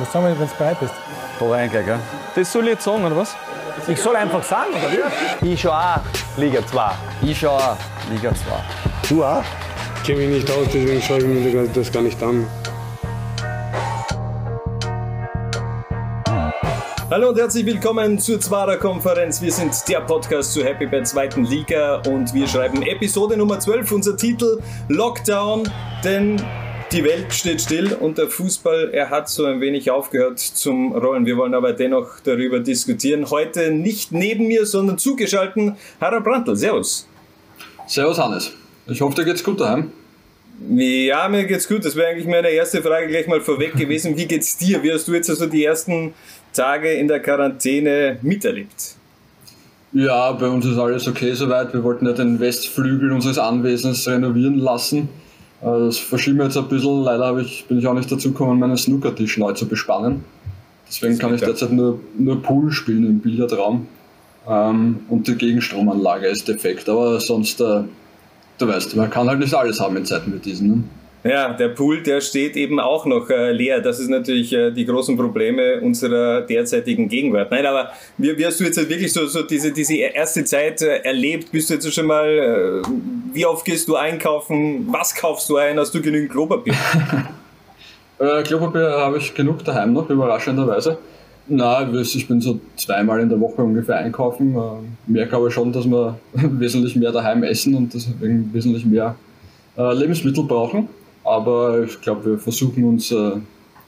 Was sagen wir, wenn du bereit bist? Da rein gell? Das soll ich jetzt sagen, oder was? Ich soll einfach sagen, oder wie? Ich schon auch Liga 2. Ich schau auch Liga 2. Du auch? Ich kenne mich nicht aus, deswegen schaue ich mir das gar nicht an. Hallo und herzlich willkommen zur Zwarer Konferenz. Wir sind der Podcast zur Happy Bad zweiten Liga und wir schreiben Episode Nummer 12. Unser Titel Lockdown, denn die Welt steht still und der Fußball, er hat so ein wenig aufgehört zum Rollen. Wir wollen aber dennoch darüber diskutieren. Heute nicht neben mir, sondern zugeschalten Harald Brandl. Servus. Servus Hannes. Ich hoffe, dir geht's gut daheim. Ja, mir geht's gut. Das wäre eigentlich meine erste Frage gleich mal vorweg gewesen. Wie geht's dir? Wie hast du jetzt also die ersten Tage in der Quarantäne miterlebt? Ja, bei uns ist alles okay soweit. Wir wollten ja den Westflügel unseres Anwesens renovieren lassen. Das verschieben wir jetzt ein bisschen. Leider ich, bin ich auch nicht dazu gekommen, meinen Snookertisch neu zu bespannen. Deswegen kann ich derzeit nur, nur Pool spielen im Billardraum. Ähm, und die Gegenstromanlage ist defekt. Aber sonst, äh, du weißt, man kann halt nicht alles haben in Zeiten wie diesen. Ne? Ja, der Pool, der steht eben auch noch äh, leer. Das ist natürlich äh, die großen Probleme unserer derzeitigen Gegenwart. Nein, aber wie, wie hast du jetzt halt wirklich so, so diese, diese erste Zeit äh, erlebt? Bist du jetzt schon mal, wie oft gehst du einkaufen? Was kaufst du ein? Hast du genügend Klopapier? Klopapier habe ich genug daheim noch, überraschenderweise. Na, ich bin so zweimal in der Woche ungefähr einkaufen. Äh, merke aber schon, dass wir wesentlich mehr daheim essen und deswegen wesentlich mehr Lebensmittel brauchen. Aber ich glaube, wir versuchen uns äh,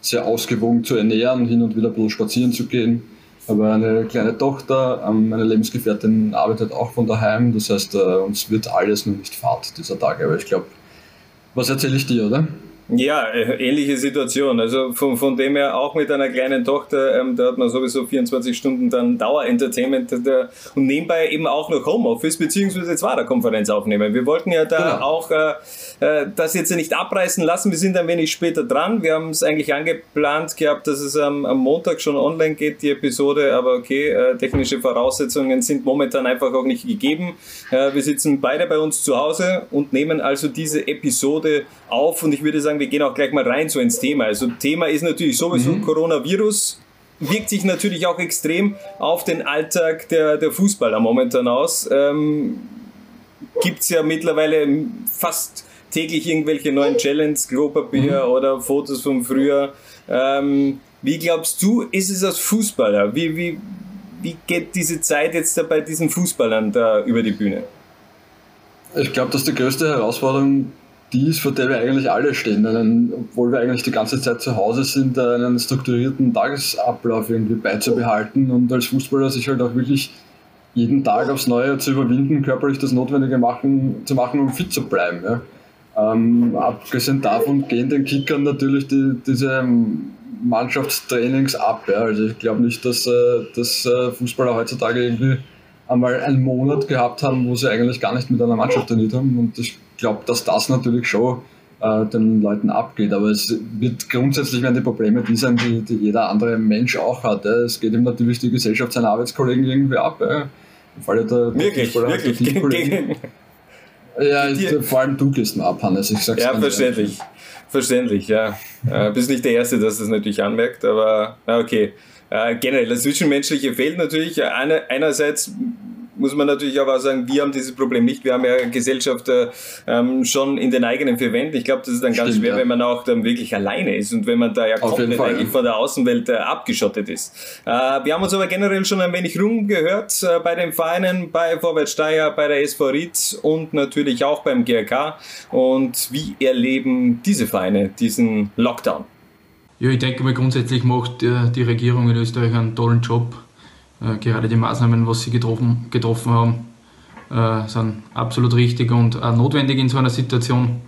sehr ausgewogen zu ernähren, hin und wieder ein bisschen spazieren zu gehen. Aber eine kleine Tochter, ähm, meine Lebensgefährtin arbeitet auch von daheim. Das heißt, äh, uns wird alles nur nicht fad dieser Tage. Aber ich glaube, was erzähle ich dir, oder? Ja, äh, ähnliche Situation. Also von, von dem her auch mit einer kleinen Tochter, ähm, da hat man sowieso 24 Stunden dann Dauerentertainment äh, und nebenbei eben auch noch Homeoffice beziehungsweise Zwarer-Konferenz aufnehmen. Wir wollten ja da Genau. auch äh, äh, das jetzt nicht abreißen lassen. Wir sind ein wenig später dran. Wir haben es eigentlich angeplant gehabt, dass es am, am Montag schon online geht, die Episode. Aber okay, äh, technische Voraussetzungen sind momentan einfach auch nicht gegeben. Äh, wir sitzen beide bei uns zu Hause und nehmen also diese Episode auf. Und ich würde sagen, wir gehen auch gleich mal rein so ins Thema. Also Thema ist natürlich sowieso Coronavirus wirkt sich natürlich auch extrem auf den Alltag der, der Fußballer momentan aus. Ähm, Gibt es ja mittlerweile fast täglich irgendwelche neuen Challenges, Klopapier oder Fotos von früher. Ähm, wie glaubst du, ist es als Fußballer? Wie, wie, wie geht diese Zeit jetzt da bei diesen Fußballern da über die Bühne? Ich glaube, dass die größte Herausforderung die ist, vor der wir eigentlich alle stehen. Einen, obwohl wir eigentlich die ganze Zeit zu Hause sind, einen strukturierten Tagesablauf irgendwie beizubehalten und als Fußballer sich halt auch wirklich jeden Tag aufs Neue zu überwinden, körperlich das Notwendige machen, zu machen, um fit zu bleiben. Ja. Ähm, abgesehen davon gehen den Kickern natürlich die, diese Mannschaftstrainings ab. Ja. Also ich glaube nicht, dass, äh, dass äh, Fußballer heutzutage irgendwie einmal einen Monat gehabt haben, wo sie eigentlich gar nicht mit einer Mannschaft trainiert haben. Und ich glaube, dass das natürlich schon äh, den Leuten abgeht. Aber es wird grundsätzlich werden die Probleme die sein, die, die jeder andere Mensch auch hat. Ja. Es geht ihm natürlich die Gesellschaft seiner Arbeitskollegen irgendwie ab. Ja. Im Falle der, der Wirklich, der wirklich. Teamkollegen. Ja, Die- vor allem du gehst mir ab, Hannes. Ich sag's Ja, verständlich. Verständlich, ja. Äh, bist nicht der Erste, das das natürlich anmerkt, aber okay. Äh, generell, das Zwischenmenschliche fehlt natürlich. Eine, einerseits muss man natürlich aber auch sagen, wir haben dieses Problem nicht. Wir haben ja Gesellschaft äh, ähm, schon in den eigenen vier Wänden. Ich glaube, das ist dann ganz Stimmt, schwer, ja. wenn man auch dann wirklich alleine ist und wenn man da ja Auf komplett Fall, eigentlich ja. von der Außenwelt äh, abgeschottet ist. Äh, wir haben uns aber generell schon ein wenig rumgehört äh, bei den Vereinen, bei Vorwärts Steyr, bei der SV Ried und natürlich auch beim GRK. Und wie erleben diese Vereine diesen Lockdown? Ja, ich denke mal grundsätzlich macht die, die Regierung in Österreich einen tollen Job. Äh, gerade die Maßnahmen, was sie getroffen, getroffen haben, äh, sind absolut richtig und auch notwendig in so einer Situation.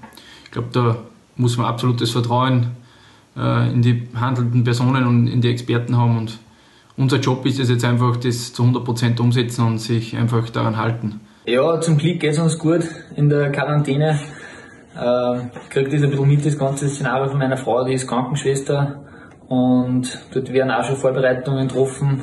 Ich glaube, da muss man absolutes Vertrauen äh, in die handelnden Personen und in die Experten haben. Und unser Job ist es jetzt einfach, das zu 100% umsetzen und sich einfach daran halten. Ja, zum Glück geht es uns gut in der Quarantäne. Ich kriege das ein bisschen mit, das ganze Szenario von meiner Frau, die ist Krankenschwester und dort werden auch schon Vorbereitungen getroffen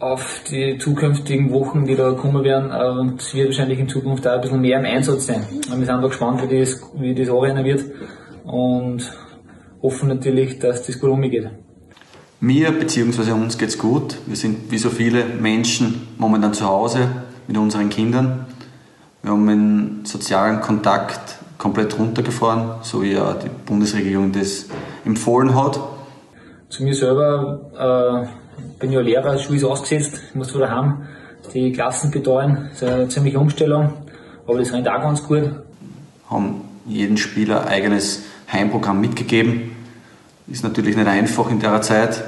auf die zukünftigen Wochen, die da kommen werden äh, und es wird wahrscheinlich in Zukunft auch ein bisschen mehr im Einsatz sein. Wir sind da gespannt, wie das, wie das anrennen wird und hoffen natürlich, dass das gut umgeht. Mir bzw. uns geht's gut. Wir sind wie so viele Menschen momentan zu Hause mit unseren Kindern. Wir haben den sozialen Kontakt komplett runtergefahren, so wie ja die Bundesregierung das empfohlen hat. Zu mir selber äh, bin ja Lehrer, Schule ist ausgesetzt, ich muss zwar daheim die Klassen betreuen. Das ist eine ziemliche Umstellung, aber das rennt auch ganz gut. Haben jeden Spieler eigenes Heimprogramm mitgegeben. Ist natürlich nicht einfach in der Zeit,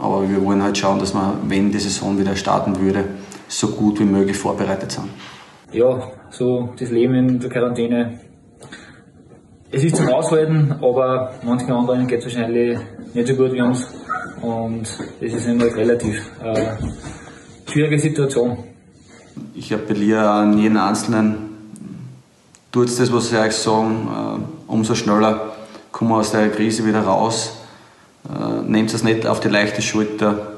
aber wir wollen halt schauen, dass wir, wenn die Saison wieder starten würde, so gut wie möglich vorbereitet sind. Ja, so das Leben in der Quarantäne. Es ist zum Aushalten, aber manchen anderen geht es wahrscheinlich nicht so gut wie uns. Und das ist immer relativ. Äh, schwierige Situation. Ich appelliere an jeden Einzelnen, tut das, was sie euch sagen, äh, umso schneller kommen wir aus der Krise wieder raus. Äh, nehmt es nicht auf die leichte Schulter,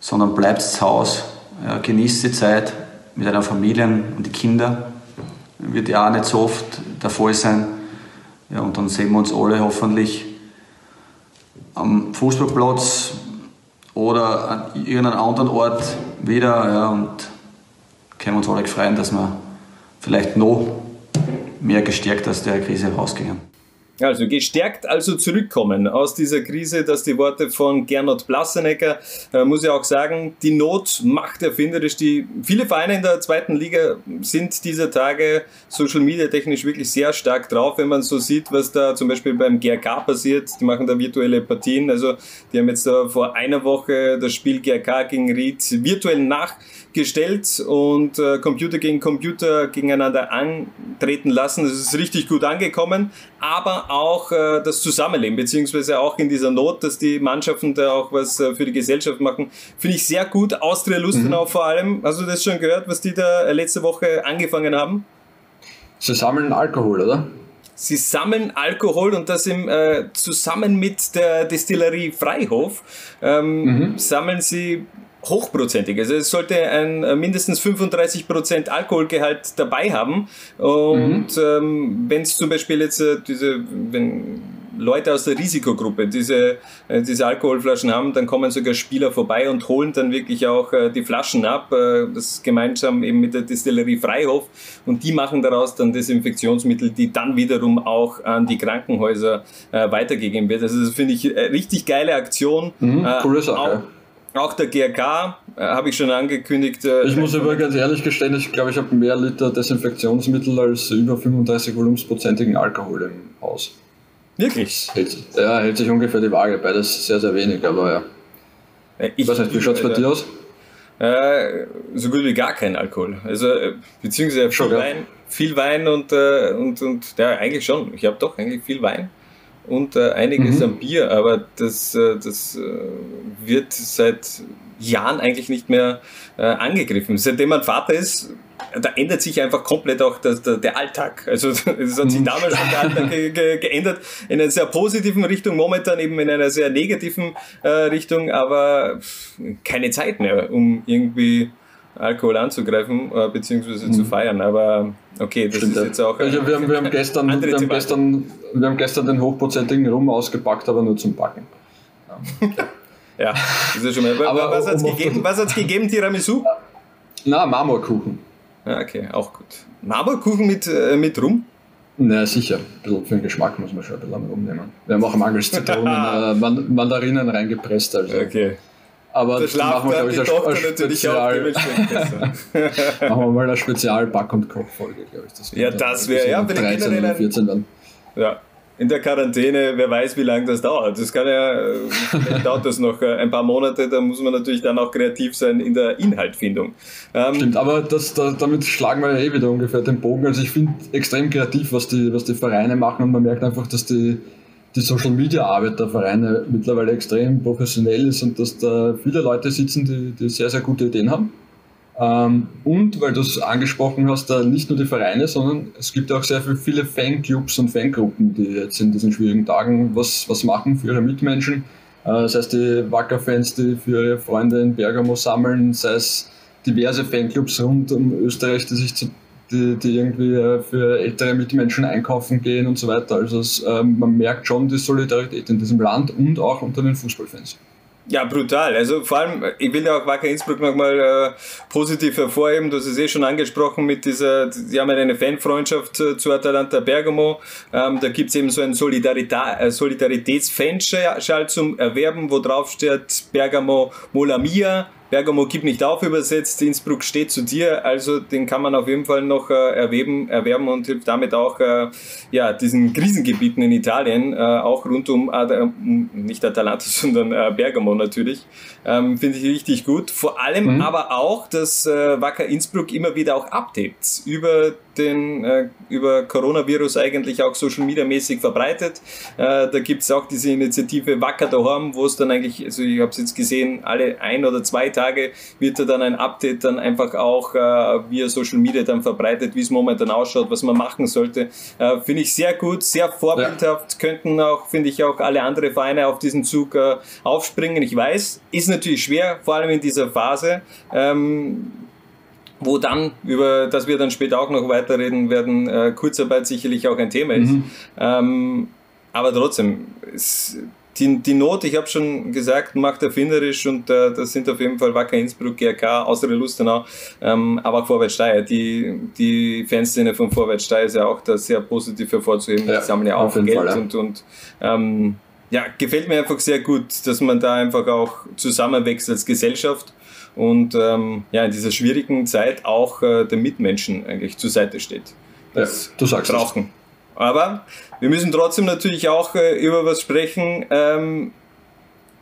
sondern bleibt zu Hause, ja, genießt die Zeit mit euren Familien und die Kinder. Wird ja auch nicht so oft der Fall sein. Ja, und dann sehen wir uns alle hoffentlich am Fußballplatz oder an irgendeinem anderen Ort wieder ja, und können uns alle freuen, dass wir vielleicht noch mehr gestärkt aus der Krise rausgehen. Also gestärkt also zurückkommen aus dieser Krise, dass die Worte von Gernot Blassenecker, äh, muss ich auch sagen, die Not macht erfinderisch. Die, viele Vereine in der zweiten Liga sind dieser Tage Social Media technisch wirklich sehr stark drauf, wenn man so sieht, was da zum Beispiel beim GRK passiert. Die machen da virtuelle Partien. Also die haben jetzt da vor einer Woche das Spiel GRK gegen Ried virtuell nachgestellt und äh, Computer gegen Computer gegeneinander antreten lassen. Das ist richtig gut angekommen, aber auch äh, das Zusammenleben, beziehungsweise auch in dieser Not, dass die Mannschaften da auch was äh, für die Gesellschaft machen, finde ich sehr gut. Austria Lustenau mhm. vor allem, hast du das schon gehört, was die da letzte Woche angefangen haben? Sie sammeln Alkohol, oder? Sie sammeln Alkohol und das im, äh, zusammen mit der Destillerie Freihof ähm, mhm. sammeln sie hochprozentig. Also es sollte ein äh, mindestens 35% Alkoholgehalt dabei haben. Und mhm. ähm, wenn es zum Beispiel jetzt äh, diese, wenn Leute aus der Risikogruppe diese, äh, diese Alkoholflaschen haben, dann kommen sogar Spieler vorbei und holen dann wirklich auch äh, die Flaschen ab, äh, das gemeinsam eben mit der Distillerie Freihof und die machen daraus dann Desinfektionsmittel, die dann wiederum auch an die Krankenhäuser äh, weitergegeben wird. Also das finde ich äh, richtig geile Aktion. Mhm, coole Sache. Auch, auch der GRK äh, habe ich schon angekündigt. Äh, ich muss aber ganz ehrlich gestehen, ich glaube, ich habe mehr Liter Desinfektionsmittel als über 35 volumensprozentigen Alkohol im Haus. Wirklich? Hält ja, hält sich ungefähr die Waage. Beides sehr, sehr wenig, aber ja. Äh, ich weiß nicht, wie schaut es bei dir aus? Äh, so gut wie gar kein Alkohol. Also, äh, beziehungsweise viel Wein, viel Wein und, äh, und, und ja, eigentlich schon. Ich habe doch eigentlich viel Wein und äh, einiges mhm. an Bier, aber das, äh, das äh, wird seit Jahren eigentlich nicht mehr äh, angegriffen. Seitdem man Vater ist, da ändert sich einfach komplett auch das, der, der Alltag. Also es hat sich mhm. damals schon der Alltag ge, ge, geändert in einer sehr positiven Richtung, momentan eben in einer sehr negativen äh, Richtung, aber keine Zeit mehr, um irgendwie Alkohol anzugreifen äh, bzw. Mhm. zu feiern. Aber okay, das Stimmt, ist jetzt auch. Also wir, haben, wir, haben gestern, wir, haben gestern, wir haben gestern den hochprozentigen Rum ausgepackt, aber nur zum Backen. ja, das ist schon mal. aber was hat es gegeben? Was hat's gegeben, Tiramisu? Na, Marmorkuchen. Ja, okay, auch gut. Marmorkuchen mit, äh, mit Rum? Na sicher, ein bisschen für den Geschmack muss man schon ein bisschen rumnehmen. Wir haben auch mangels Zitronen äh, Mandarinen reingepresst. Also. Okay. Aber das machen wir, glaube ich, eine, Spezial. machen wir mal eine Spezial-Back- und Kochfolge, glaube ich. Das ja, das wäre ja, 13 oder 14 dann. Ja, in der Quarantäne, wer weiß, wie lange das dauert. Das kann ja, vielleicht dauert das noch äh, ein paar Monate, da muss man natürlich dann auch kreativ sein in der Inhaltfindung. Ähm, Stimmt, aber das, da, damit schlagen wir ja eh wieder ungefähr den Bogen. Also ich finde extrem kreativ, was die, was die Vereine machen und man merkt einfach, dass die, die Social Media Arbeit der Vereine mittlerweile extrem professionell ist und dass da viele Leute sitzen, die, die sehr, sehr gute Ideen haben. Ähm, und weil du es angesprochen hast, da nicht nur die Vereine, sondern es gibt auch sehr viele Fanclubs und Fangruppen, die jetzt in diesen schwierigen Tagen was, was machen für ihre Mitmenschen. Äh, das heißt, die Wacker-Fans, die für ihre Freunde in Bergamo sammeln, sei es diverse Fanclubs rund um Österreich, die sich zu die, die irgendwie äh, für ältere Mitmenschen einkaufen gehen und so weiter. Also es, ähm, man merkt schon die Solidarität in diesem Land und auch unter den Fußballfans. Ja, brutal. Also vor allem, ich will ja auch Wacker Innsbruck nochmal äh, positiv hervorheben. Du hast es eh schon angesprochen mit dieser, die haben eine Fanfreundschaft äh, zu Atalanta Bergamo. Ähm, da gibt's eben so einen Solidarita äh, Solidaritätsfanschal zum Erwerben, wo drauf steht Bergamo Mola Mia. Bergamo gibt nicht auf übersetzt, Innsbruck steht zu dir, also den kann man auf jeden Fall noch äh, erwerben, erwerben und hilft damit auch äh, ja, diesen Krisengebieten in Italien, äh, auch rund um, Ad nicht Atalanta, sondern äh, Bergamo natürlich, ähm, finde ich richtig gut. Vor allem mhm. aber auch, dass äh, Wacker Innsbruck immer wieder auch Updates über den äh, über Coronavirus eigentlich auch Social Media mäßig verbreitet. Äh, da gibt es auch diese Initiative Wacker daheim, wo es dann eigentlich, also ich habe es jetzt gesehen, alle ein oder zwei Tage wird da dann ein Update dann einfach auch äh, via Social Media dann verbreitet, wie es momentan ausschaut, was man machen sollte. Äh, finde ich sehr gut, sehr vorbildhaft. Ja. Könnten auch, finde ich, auch alle andere Vereine auf diesen Zug äh, aufspringen. Ich weiß, ist natürlich schwer, vor allem in dieser Phase. Ähm, wo dann, über das wir dann später auch noch weiterreden werden, äh, Kurzarbeit sicherlich auch ein Thema ist. Mhm. Ähm, aber trotzdem, es, die, die Not, ich habe schon gesagt, macht erfinderisch und äh, das sind auf jeden Fall Wacker Innsbruck, GRK, Austria Lustenau, ähm, aber auch Vorwärts Steyr. Die, die Fanszene von Vorwärts Steyr ist ja auch da sehr positiv hervorzuheben. Ja, die sammeln ja auch Geld Fall, ja. und, und ähm, ja, gefällt mir einfach sehr gut, dass man da einfach auch zusammenwächst als Gesellschaft und ähm, ja, in dieser schwierigen Zeit auch äh, den Mitmenschen eigentlich zur Seite steht. Das ja, du sagst brauchen. Es. Aber wir müssen trotzdem natürlich auch äh, über was sprechen. Ähm,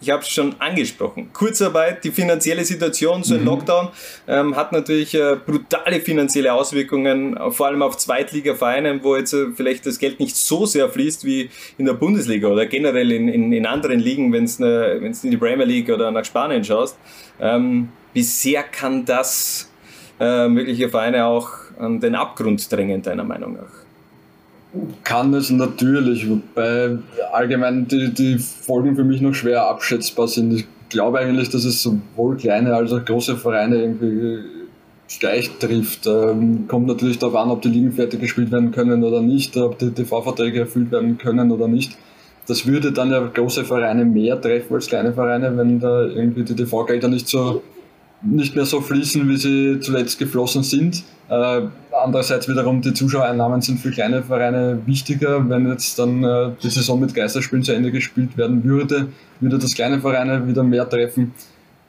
ich habe es schon angesprochen. Kurzarbeit, die finanzielle Situation, so ein mhm. Lockdown ähm, hat natürlich äh, brutale finanzielle Auswirkungen, vor allem auf Zweitliga-Vereinen, wo jetzt äh, vielleicht das Geld nicht so sehr fließt wie in der Bundesliga oder generell in, in, in anderen Ligen, wenn es äh, in die Premier League oder nach Spanien schaust. Ähm, bisher kann das äh, mögliche Vereine auch an den Abgrund drängen, deiner Meinung nach? Kann es natürlich, wobei allgemein die, die Folgen für mich noch schwer abschätzbar sind. Ich glaube eigentlich, dass es sowohl kleine als auch große Vereine irgendwie gleich trifft. Ähm, kommt natürlich darauf an, ob die Ligen fertig gespielt werden können oder nicht, ob die TV-Verträge erfüllt werden können oder nicht. Das würde dann ja große Vereine mehr treffen als kleine Vereine, wenn da irgendwie die TV-Gelder nicht so nicht mehr so fließen, wie sie zuletzt geflossen sind. Äh, andererseits wiederum, die Zuschauereinnahmen sind für kleine Vereine wichtiger. Wenn jetzt dann äh, die Saison mit Geisterspielen zu Ende gespielt werden würde, würde das kleine Vereine wieder mehr treffen.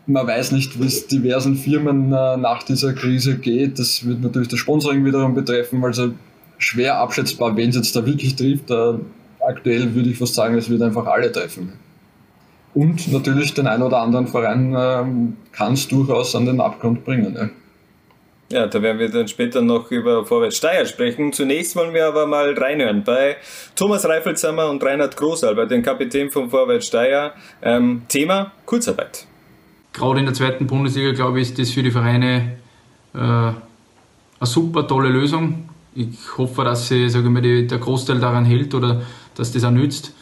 Man weiß nicht, wie es diversen Firmen äh, nach dieser Krise geht. Das wird natürlich das Sponsoring wiederum betreffen, also schwer abschätzbar, wen es jetzt da wirklich trifft. Äh, aktuell würde ich fast sagen, es wird einfach alle treffen. Und natürlich den einen oder anderen Verein ähm, kann es durchaus an den Abgrund bringen. Ne? Ja, da werden wir dann später noch über Vorwärts Steyr sprechen. Zunächst wollen wir aber mal reinhören bei Thomas Reifelshammer und Reinhard Großalber, den Kapitän von Vorwärts Steyr. Ähm, Thema Kurzarbeit. Gerade in der zweiten Bundesliga, glaube ich, ist das für die Vereine äh, eine super tolle Lösung. Ich hoffe, dass sie, sage ich mal, die, der Großteil daran hält oder dass das auch nützt.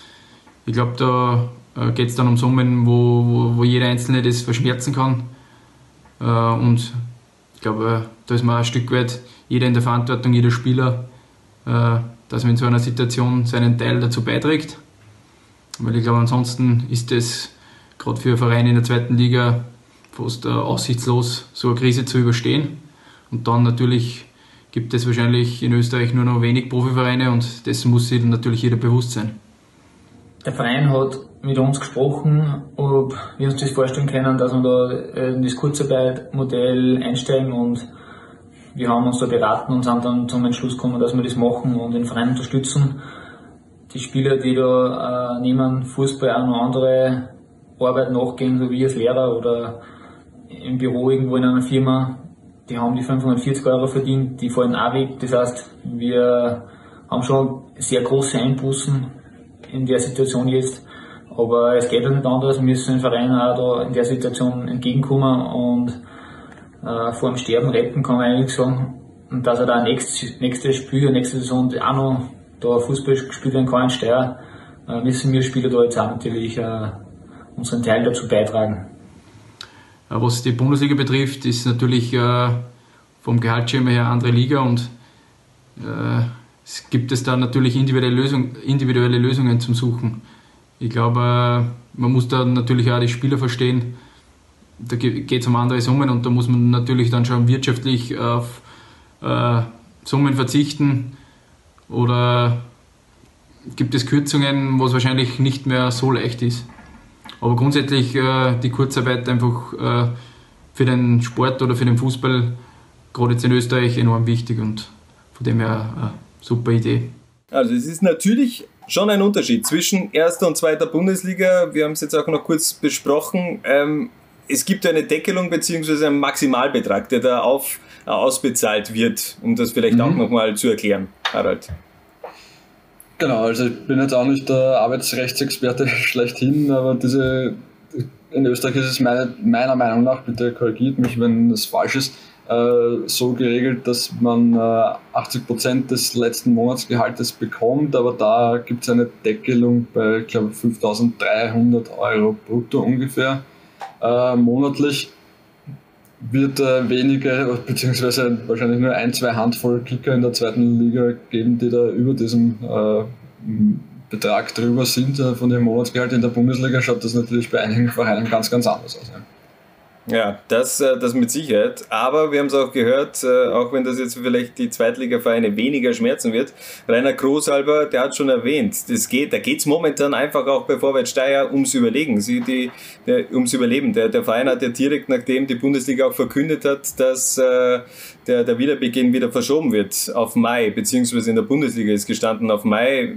Ich glaube, da äh, geht es dann um Summen, wo, wo, wo, jeder Einzelne das verschmerzen kann. Äh, und ich glaube, da ist man ein Stück weit jeder in der Verantwortung, jeder Spieler, äh, dass man in so einer Situation seinen Teil dazu beiträgt. Weil ich glaube, ansonsten ist es gerade für Vereine in der zweiten Liga fast aussichtslos, so eine Krise zu überstehen. Und dann natürlich gibt es wahrscheinlich in Österreich nur noch wenig Profivereine und dessen muss sich natürlich jeder bewusst sein. Der Verein hat mit uns gesprochen, ob wir uns das vorstellen können, dass wir da in das Kurzarbeitmodell einsteigen und wir haben uns da beraten und sind dann zum Entschluss gekommen, dass wir das machen und den Verein unterstützen. Die Spieler, die da äh, neben Fußball auch noch andere Arbeit nachgehen, so wie als Lehrer oder im Büro irgendwo in einer Firma, die haben die 540 Euro verdient, die fallen auch weg. Das heißt, wir haben schon sehr große Einbußen in der Situation jetzt. Aber es geht ja nicht anders, wir müssen den Verein auch da in der Situation entgegenkommen und äh, vor dem Sterben retten, kann man eigentlich sagen. Und dass er da nächstes, nächstes Spiel, nächste Saison auch noch da Fußball gespielt werden kann Steyr, äh, müssen wir Spieler da jetzt auch natürlich äh, unseren Teil dazu beitragen. Was die Bundesliga betrifft, ist natürlich äh, vom Gehaltsschema her andere Liga und äh, es gibt es da natürlich individuelle, Lösung, individuelle Lösungen zum Suchen. Ich glaube, äh, man muss da natürlich auch die Spieler verstehen. Da geht es um andere Summen und da muss man natürlich dann schon wirtschaftlich auf äh, Summen verzichten oder gibt es Kürzungen, wo es wahrscheinlich nicht mehr so leicht ist. Aber grundsätzlich äh, die Kurzarbeit einfach äh, für den Sport oder für den Fußball, gerade jetzt in Österreich, enorm wichtig und von dem her eine super Idee. Also es ist natürlich schon ein Unterschied zwischen erster und zweiter Bundesliga. Wir haben es jetzt auch noch kurz besprochen. Ähm, es gibt eine Deckelung bzw. einen Maximalbetrag, der da auf, ausbezahlt wird, um das vielleicht mhm. auch nochmal zu erklären, Harald. Genau, also ich bin jetzt auch nicht der Arbeitsrechtsexperte schlechthin, aber diese in Österreich ist es meine, meiner Meinung nach, bitte korrigiert mich, wenn das falsch ist, äh, so geregelt, dass man äh, 80% des letzten Monatsgehaltes bekommt, aber da gibt es eine Deckelung bei, ich glaube, 5300 Euro brutto ungefähr äh, monatlich wird äh, wenige, beziehungsweise wahrscheinlich nur ein, zwei Handvoll Kicker in der zweiten Liga geben, die da über diesem äh, Betrag drüber sind äh, von dem Monatsgehalt. In der Bundesliga schaut das natürlich bei einigen Vereinen ganz, ganz anders aus. Ja. Ja, das, äh, das mit Sicherheit. Aber wir haben es auch gehört, äh, auch wenn das jetzt vielleicht die Zweitligavereine weniger schmerzen wird. Rainer Großhalber, der hat schon erwähnt, das geht, da geht es momentan einfach auch bei Vorwärts Steyr ums Überlegen, sie, die, der, ums Überleben. Der, der Verein hat ja direkt, nachdem die Bundesliga auch verkündet hat, dass äh, der, der Wiederbeginn wieder verschoben wird auf Mai, beziehungsweise in der Bundesliga ist gestanden auf Mai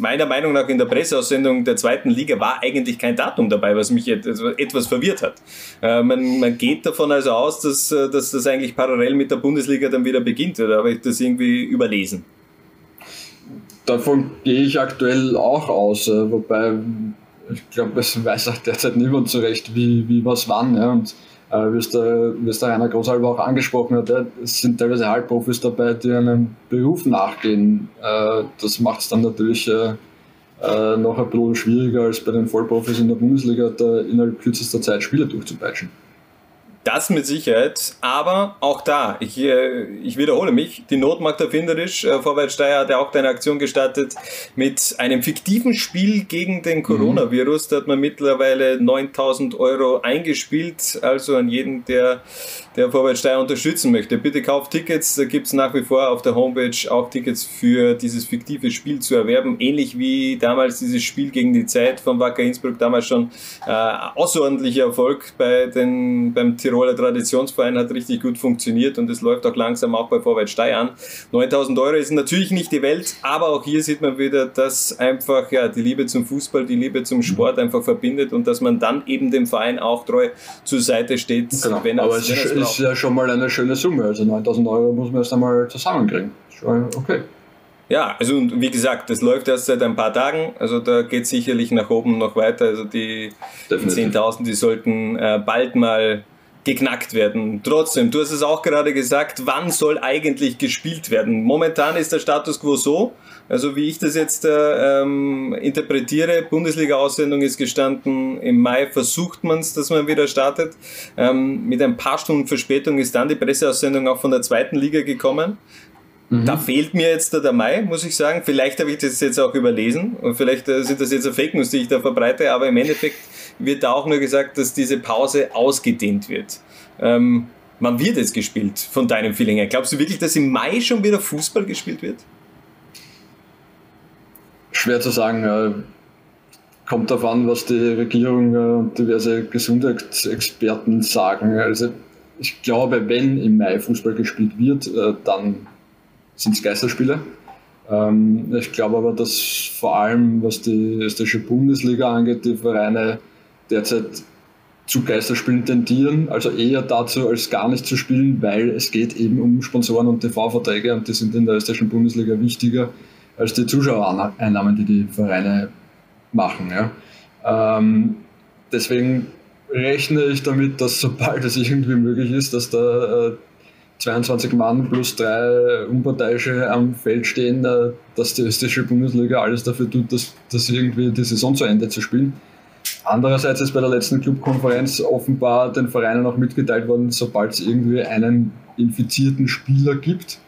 meiner Meinung nach in der Presseaussendung der zweiten Liga war eigentlich kein Datum dabei, was mich etwas verwirrt hat. Äh, man, man geht davon also aus, dass, äh, dass das eigentlich parallel mit der Bundesliga dann wieder beginnt, oder habe ich das irgendwie überlesen? Davon gehe ich aktuell auch aus, äh, wobei ich glaube, es weiß auch derzeit niemand so recht, wie, wie was wann. Ja. Und wie es der, wie es der Rainer Großhalber auch angesprochen hat, es sind teilweise Halbprofis dabei, die einem Beruf nachgehen. Äh, das macht es dann natürlich äh, äh, noch ein bisschen schwieriger als bei den Vollprofis in der Bundesliga, da innerhalb kürzester Zeit Spiele durchzupeitschen. Das mit Sicherheit, aber auch da, ich, äh, ich wiederhole mich, die Not macht erfinderisch. Äh, Vorwärts Steyr hat ja auch eine Aktion gestartet mit einem fiktiven Spiel gegen den Coronavirus. Da hat man mittlerweile 9000 Euro eingespielt, also an jeden, der, der Vorwärts unterstützen möchte. Bitte kauft Tickets, da gibt es nach wie vor auf der Homepage auch Tickets für dieses fiktive Spiel zu erwerben. Ähnlich wie damals dieses Spiel gegen die Zeit von Wacker Innsbruck, damals schon äh, außerordentlicher Erfolg bei den, beim Tirol Tiroler Traditionsverein hat richtig gut funktioniert und es läuft auch langsam auch bei Vorwärts Steyr an. 9000 Euro ist natürlich nicht die Welt, aber auch hier sieht man wieder, dass einfach ja, die Liebe zum Fußball, die Liebe zum Sport einfach verbindet und dass man dann eben dem Verein auch treu zur Seite steht. Genau. Wenn aber es ist, ist ja schon mal eine schöne Summe. Also 9000 Euro muss man erst einmal zusammenkriegen. Okay. Ja, also wie gesagt, das läuft erst seit ein paar Tagen, also da geht sicherlich nach oben noch weiter. Also die 10.000, die sollten äh, bald mal geknackt werden. Trotzdem, du hast es auch gerade gesagt, wann soll eigentlich gespielt werden? Momentan ist der Status quo so, also wie ich das jetzt äh, ähm, interpretiere, Bundesliga-Aussendung ist gestanden, im Mai versucht man es, dass man wieder startet. Ähm, mit ein paar Stunden Verspätung ist dann die Presseaussendung auch von der zweiten Liga gekommen. Mhm. Da fehlt mir jetzt der Mai, muss ich sagen. Vielleicht habe ich das jetzt auch überlesen und vielleicht äh, sind das jetzt Fake News, die ich da verbreite, aber im Endeffekt wird da auch nur gesagt, dass diese Pause ausgedehnt wird. Ähm, wann wird jetzt gespielt von deinem Feeling her? Glaubst du wirklich, dass im Mai schon wieder Fußball gespielt wird? Schwer zu sagen. Äh, kommt darauf an, was die Regierung und diverse Gesundheitsexperten sagen. Also ich glaube, wenn im Mai Fußball gespielt wird, äh, dann sind es Geisterspiele. Ähm, ich glaube aber, dass vor allem, was die österreichische Bundesliga angeht, die Vereine derzeit zu Geisterspielen tendieren, also eher dazu, als gar nicht zu spielen, weil es geht eben um Sponsoren und TV-Verträge und die sind in der österreichischen Bundesliga wichtiger als die Zuschauereinnahmen, die die Vereine machen. Ja. Ähm, deswegen rechne ich damit, dass sobald es irgendwie möglich ist, dass da äh, 22 Mann plus drei Unparteiische am Feld stehen, äh, dass die österreichische Bundesliga alles dafür tut, dass, dass irgendwie die Saison zu Ende zu spielen. Andererseits ist bei der letzten Clubkonferenz offenbar den Vereinen auch mitgeteilt worden, sobald es irgendwie einen infizierten Spieler gibt,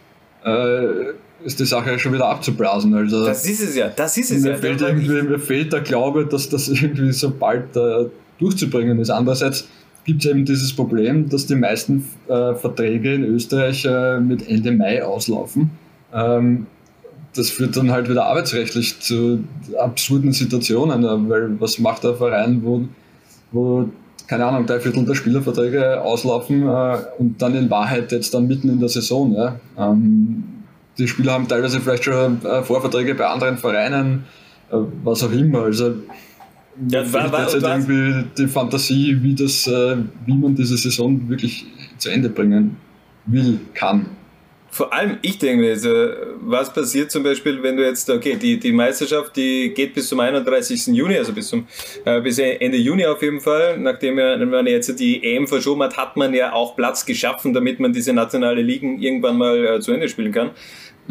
äh, ist die Sache schon wieder abzublasen. Also das ist es ja, das ist es mir ja. Fehlt irgendwie, mir fehlt der Glaube, dass das irgendwie so bald äh, durchzubringen ist. Andererseits gibt es eben dieses Problem, dass die meisten äh, Verträge in Österreich äh, mit Ende Mai auslaufen. Ähm, das führt dann halt wieder arbeitsrechtlich zu absurden Situationen, äh, weil was macht der Verein, wo, wo keine Ahnung, drei Viertel der Spielerverträge auslaufen äh, und dann in Wahrheit jetzt dann mitten in der Saison. Ja? Ähm, die Spieler haben teilweise vielleicht schon äh, Vorverträge bei anderen Vereinen, äh, was auch immer. Also ja, war, war, jetzt halt irgendwie die Fantasie, wie, das, äh, wie man diese Saison wirklich zu Ende bringen will, kann. Vor allem, ich denke, also, was passiert zum Beispiel, wenn du jetzt, okay, die, die Meisterschaft, die geht bis zum 31. Juni, also bis zum äh, bis Ende Juni auf jeden Fall. Nachdem man jetzt die EM verschoben hat, hat man ja auch Platz geschaffen, damit man diese nationale Ligen irgendwann mal äh, zu Ende spielen kann.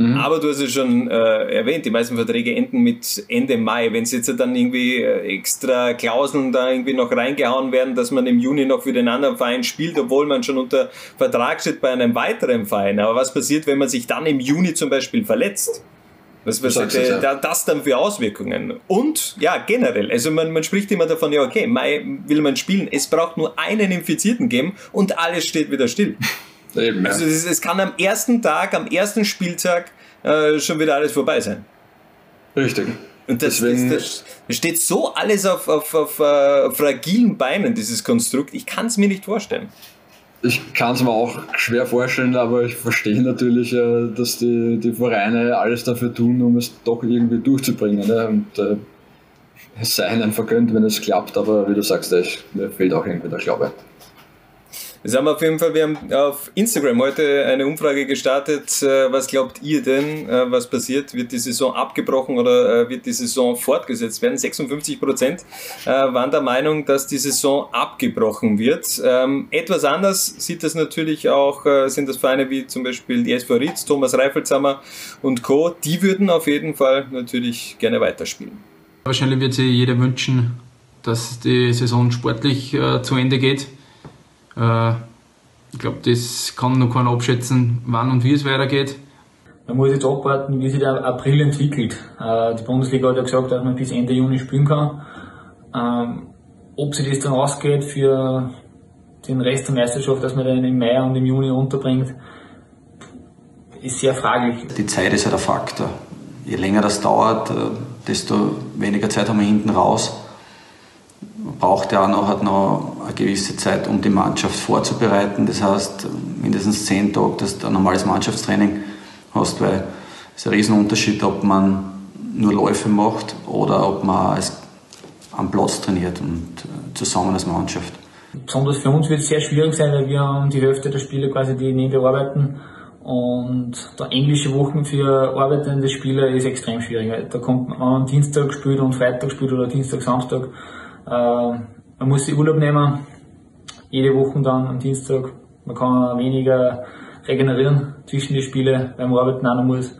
Mhm. Aber du hast es schon äh, erwähnt, die meisten Verträge enden mit Ende Mai. Wenn es jetzt dann irgendwie äh, extra Klauseln da irgendwie noch reingehauen werden, dass man im Juni noch für den anderen Verein spielt, obwohl man schon unter Vertrag steht bei einem weiteren Verein. Aber was passiert, wenn man sich dann im Juni zum Beispiel verletzt? Was, was hat äh, das dann für Auswirkungen? Und ja, generell, also man, man spricht immer davon, ja, okay, Mai will man spielen, es braucht nur einen Infizierten geben und alles steht wieder still. Eben. Also es, es, kann am ersten Tag, am ersten Spieltag äh, schon wieder alles vorbei sein. Richtig. Und das, Deswegen, das, das steht so alles auf, auf, auf uh, fragilen Beinen, dieses Konstrukt. Ich kann es mir nicht vorstellen. Ich kann es mir auch schwer vorstellen, aber ich verstehe natürlich, äh, dass die, die Vereine alles dafür tun, um es doch irgendwie durchzubringen. Ne? Und äh, es sei ihnen vergönnt, wenn es klappt, aber wie du sagst, ich, mir fehlt auch irgendwie der Glaube. Das haben wir auf jeden Fall, wir haben auf Instagram heute eine Umfrage gestartet. Äh, was glaubt ihr denn, äh, was passiert? Wird die Saison abgebrochen oder äh, wird die Saison fortgesetzt werden? 56 Prozent waren der Meinung, dass die Saison abgebrochen wird. Ähm, etwas anders sieht das natürlich auch, sind das Vereine wie zum Beispiel die SV Ritz, Thomas Reifelshammer und Co. Die würden auf jeden Fall natürlich gerne weiterspielen. Wahrscheinlich wird sich jeder wünschen, dass die Saison sportlich zu Ende geht. Äh, ich glaube, das kann noch keiner abschätzen, wann und wie es weitergeht. Man muss jetzt abwarten, wie sich der April entwickelt. Äh, die Bundesliga hat ja gesagt, dass man bis Ende Juni spielen kann. Ähm, ob sich das dann ausgeht für den Rest der Meisterschaft, dass man den im Mai und im Juni unterbringt, ist sehr fraglich. Die Zeit ist ja der Faktor. Je länger das dauert, äh, desto weniger Zeit haben wir hinten raus braucht ja auch noch, hat noch eine gewisse Zeit, um die Mannschaft vorzubereiten. Das heißt, mindestens zehn Tage, dass du ein normales Mannschaftstraining hast, weil es ist ein Riesenunterschied, ob man nur Läufe macht oder ob man am Platz trainiert und äh, zusammen als Mannschaft. Besonders für uns wird es sehr schwierig sein, weil wir haben die Hälfte der Spiele quasi, die der arbeiten. Und der englische Wochen für arbeitende Spieler ist extrem schwierig. Da kommt man am Dienstag spielt und Freitag spielt oder Dienstag, Samstag. Äh, man muss sich Urlaub nehmen, jede Woche dann am Dienstag. Man kann weniger regenerieren zwischen die Spiele, weil man arbeiten auch noch muss.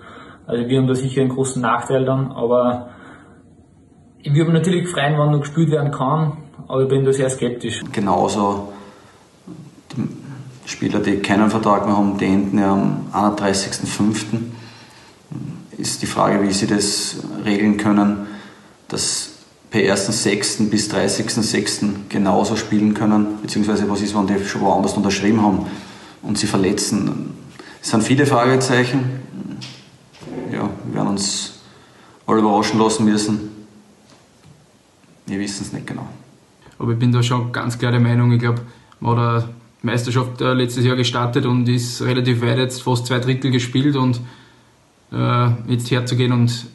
Also wir haben da sicher einen großen Nachteil dann, aber ich würde mich natürlich freuen, wenn noch gespielt werden kann, aber ich bin da sehr skeptisch. Genauso die Spieler, die keinen Vertrag mehr haben, die enden ja am 31.05. Ist die Frage, wie sie das regeln können, dass per 1.6. bis 30.6. genauso spielen können, beziehungsweise was ist, wenn die schon woanders unterschrieben haben und sie verletzen. Es sind viele Fragezeichen. Ja, wir werden uns alle überraschen lassen müssen. Wir wissen es nicht genau. Aber ich bin da schon ganz klar der Meinung, ich glaube, man hat eine Meisterschaft äh, letztes Jahr gestartet und ist relativ weit jetzt fast zwei Drittel gespielt und äh, jetzt herzugehen und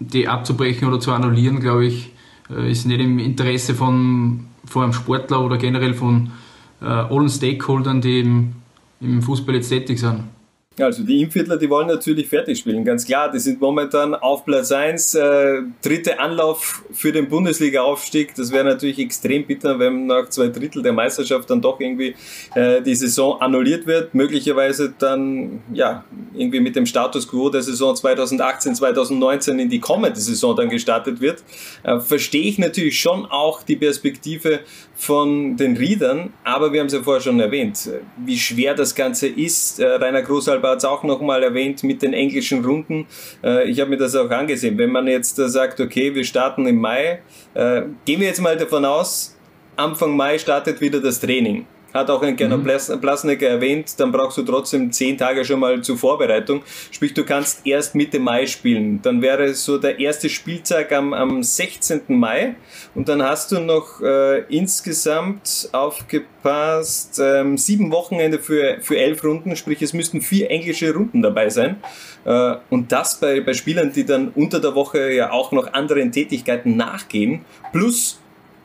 die abzubrechen oder zu annullieren, glaube ich, ist nicht im Interesse von, von einem Sportler oder generell von äh, allen Stakeholdern, die im, im Fußball jetzt tätig sind. Also die Impfviertler, die wollen natürlich fertig spielen, ganz klar. Die sind momentan auf Platz 1, äh, dritte Anlauf für den Bundesliga-Aufstieg. Das wäre natürlich extrem bitter, wenn nach zwei Drittel der Meisterschaft dann doch irgendwie äh, die Saison annulliert wird. Möglicherweise dann ja irgendwie mit dem Status quo der Saison 2018, 2019 in die kommende Saison dann gestartet wird. Äh, verstehe ich natürlich schon auch die Perspektive von den Riedern, aber wir haben es ja vorher schon erwähnt, wie schwer das Ganze ist. Äh, Rainer Großalber hat es auch nochmal erwähnt mit den englischen Runden. Äh, ich habe mir das auch angesehen. Wenn man jetzt äh, sagt, okay, wir starten im Mai, äh, gehen wir jetzt mal davon aus, Anfang Mai startet wieder das Training hat auch ein Gernot mhm. Plasnecker erwähnt, dann brauchst du trotzdem zehn Tage schon mal zur Vorbereitung. Sprich, du kannst erst Mitte Mai spielen. Dann wäre so der erste Spieltag am, am 16. Mai und dann hast du noch äh, insgesamt aufgepasst ähm, sieben Wochenende für, für elf Runden, sprich es müssten vier englische Runden dabei sein. Äh, und das bei, bei Spielern, die dann unter der Woche ja auch noch anderen Tätigkeiten nachgehen, plus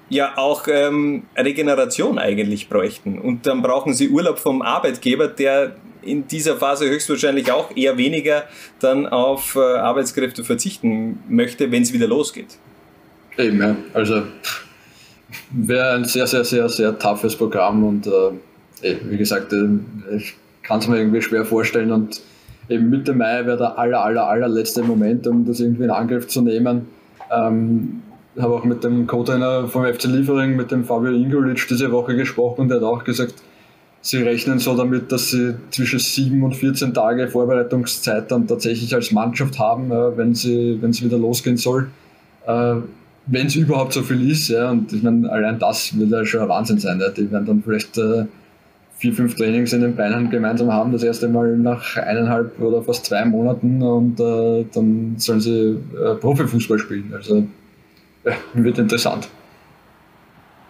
ja auch ähm, Regeneration eigentlich bräuchten. Und dann brauchen sie Urlaub vom Arbeitgeber, der in dieser Phase höchstwahrscheinlich auch eher weniger dann auf äh, Arbeitskräfte verzichten möchte, wenn es wieder losgeht. Eben, ja. Also wäre ein sehr, sehr, sehr, sehr toughes Programm und äh, wie gesagt, äh, ich kann es mir irgendwie schwer vorstellen und eben Mitte Mai wäre der aller, aller, allerletzte Moment, um das irgendwie in Angriff zu nehmen. Ähm, habe auch mit dem Co-Trainer vom FC Liefering, mit dem Fabio Ingolic, diese Woche gesprochen und der hat auch gesagt, sie rechnen so damit, dass sie zwischen 7 und 14 Tage Vorbereitungszeit dann tatsächlich als Mannschaft haben, äh, wenn sie wenn es wieder losgehen soll. Äh, wenn es überhaupt so viel ist, ja, und ich meine, allein das wird ja schon ein Wahnsinn sein. Ja. Die werden dann vielleicht äh, vier, fünf Trainings in den Beinen gemeinsam haben, das erste Mal nach eineinhalb oder fast zwei Monaten und dann sollen sie Profifußball spielen. Also wird interessant.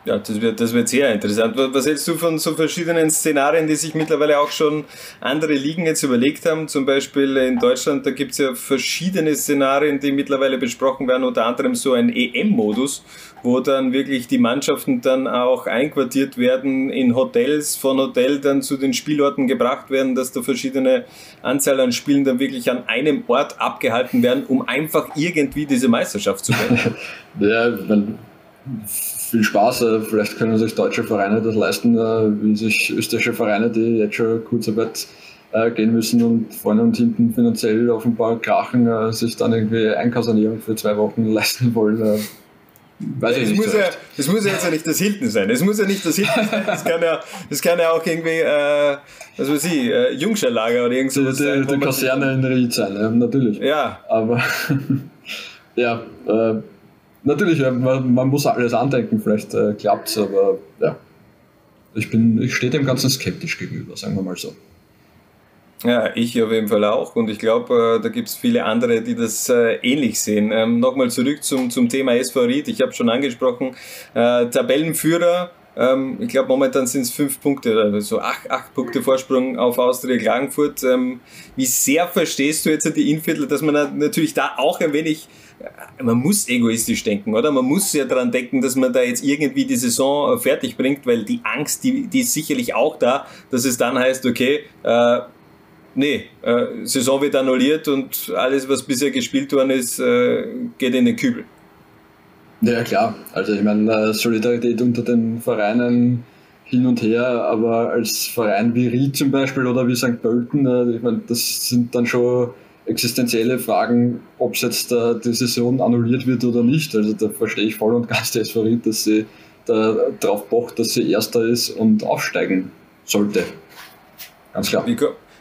Ja, das wird, das wird sehr interessant. Was hältst du von so verschiedenen Szenarien, die sich mittlerweile auch schon andere Ligen jetzt überlegt haben? Zum Beispiel in Deutschland, da gibt es ja verschiedene Szenarien, die mittlerweile besprochen werden, unter anderem so ein EM-Modus, wo dann wirklich die Mannschaften dann auch einquartiert werden in Hotels, von Hotel dann zu den Spielorten gebracht werden, dass da verschiedene Anzahl an Spielen dann wirklich an einem Ort abgehalten werden, um einfach irgendwie diese Meisterschaft zu gewinnen. ja, man viel Spaß. Äh, vielleicht können sich deutsche Vereine das leisten, äh, wie sich österreichische Vereine, die jetzt schon Kurzarbeit äh, gehen müssen und vorne und hinten finanziell offenbar krachen, sich dann irgendwie Einkaufsernährung für zwei Wochen leisten wollen. Weiß das, muss so ja, das muss ja jetzt ja nicht das Hilton sein. Das muss ja nicht das Hilton sein. Das kann ja, das kann ja auch irgendwie, äh, was weiß ich, äh, Jungscherlager oder irgend sowas die, die, sein. Die Kaserne in Ried sein, ja, natürlich. Ja. Aber, ja, äh, natürlich, man, man, muss alles andenken, vielleicht äh, klappt es, aber ja. Ich, bin, ich stehe dem Ganzen skeptisch gegenüber, sagen wir mal so. Ja, ich auf jeden Fall auch. Und ich glaube, äh, da gibt es viele andere, die das äh, ähnlich sehen. Ähm, Nochmal zurück zum, zum Thema SV Ried. Ich habe schon angesprochen, äh, Tabellenführer. Ähm, ich glaube, momentan sind es fünf Punkte oder so acht, acht Punkte Vorsprung auf Austria Klagenfurt. Ähm, wie sehr verstehst du jetzt die Inviertler, dass man natürlich da auch ein wenig man muss egoistisch denken, oder? Man muss ja daran denken, dass man da jetzt irgendwie die Saison äh, fertig bringt, weil die Angst, die, die ist sicherlich auch da, dass es dann heißt, okay, äh, nee, äh, Saison wird annulliert und alles, was bisher gespielt worden ist, äh, geht in den Kübel. Ja, klar. Also ich meine, äh, Solidarität unter den Vereinen hin und her, aber als Verein wie Ried zum Beispiel oder wie St. Pölten, äh, ich meine, das sind dann schon existenzielle Fragen, ob es jetzt äh, die Saison annulliert wird oder nicht. Also da verstehe ich voll und ganz das Favorit, dass sie da drauf pocht, dass sie Erster ist und aufsteigen sollte. Ganz klar. Wie,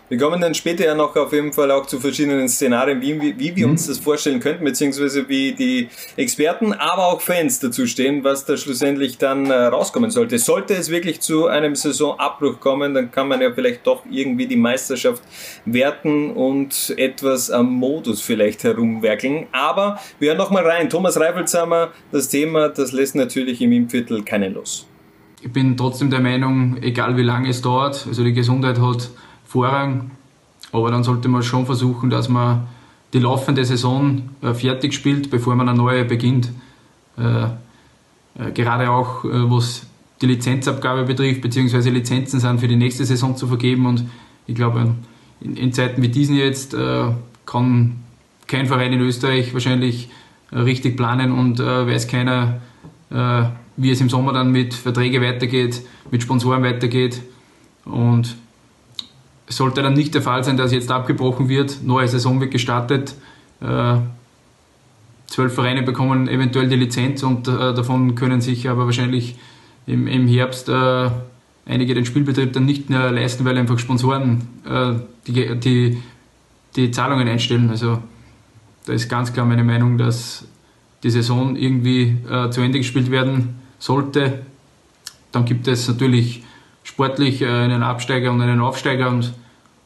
wir kommen dann später ja noch auf jeden Fall auch zu verschiedenen Szenarien, wie, wie, wie wir mhm. uns das vorstellen könnten, beziehungsweise wie die Experten, aber auch Fans dazu stehen, was da schlussendlich dann äh, rauskommen sollte. Sollte es wirklich zu einem Saisonabbruch kommen, dann kann man ja vielleicht doch irgendwie die Meisterschaft werten und etwas am Modus vielleicht herumwerkeln. Aber wir hören nochmal rein. Thomas Reifelshammer, das Thema, das lässt natürlich im Impfviertel keinen los. Ich bin trotzdem der Meinung, egal wie lange es dauert, also die Gesundheit hat Vorrang. Aber dann sollte man schon versuchen, dass man die laufende Saison äh, fertig spielt, bevor man eine neue beginnt. Äh, äh, gerade auch was die Lizenzabgabe betrifft, beziehungsweise Lizenzen sind für die nächste Saison zu vergeben. Und ich glaube, in, Zeiten wie diesen jetzt kann kein Verein in Österreich wahrscheinlich richtig planen und weiß keiner, wie es im Sommer dann mit Verträgen weitergeht, mit Sponsoren weitergeht. Und sollte dann nicht der Fall sein, dass jetzt abgebrochen wird, neue Saison wird gestartet, äh, zwölf Vereine bekommen eventuell die Lizenz und äh, davon können sich aber wahrscheinlich im, im Herbst äh, einige den Spielbetrieb dann nicht mehr leisten, weil einfach Sponsoren die, die, die Zahlungen einstellen. Also da ist ganz klar meine Meinung, dass die Saison irgendwie äh, zu Ende gespielt werden sollte. Dann gibt es natürlich sportlich äh, einen Absteiger und einen Aufsteiger und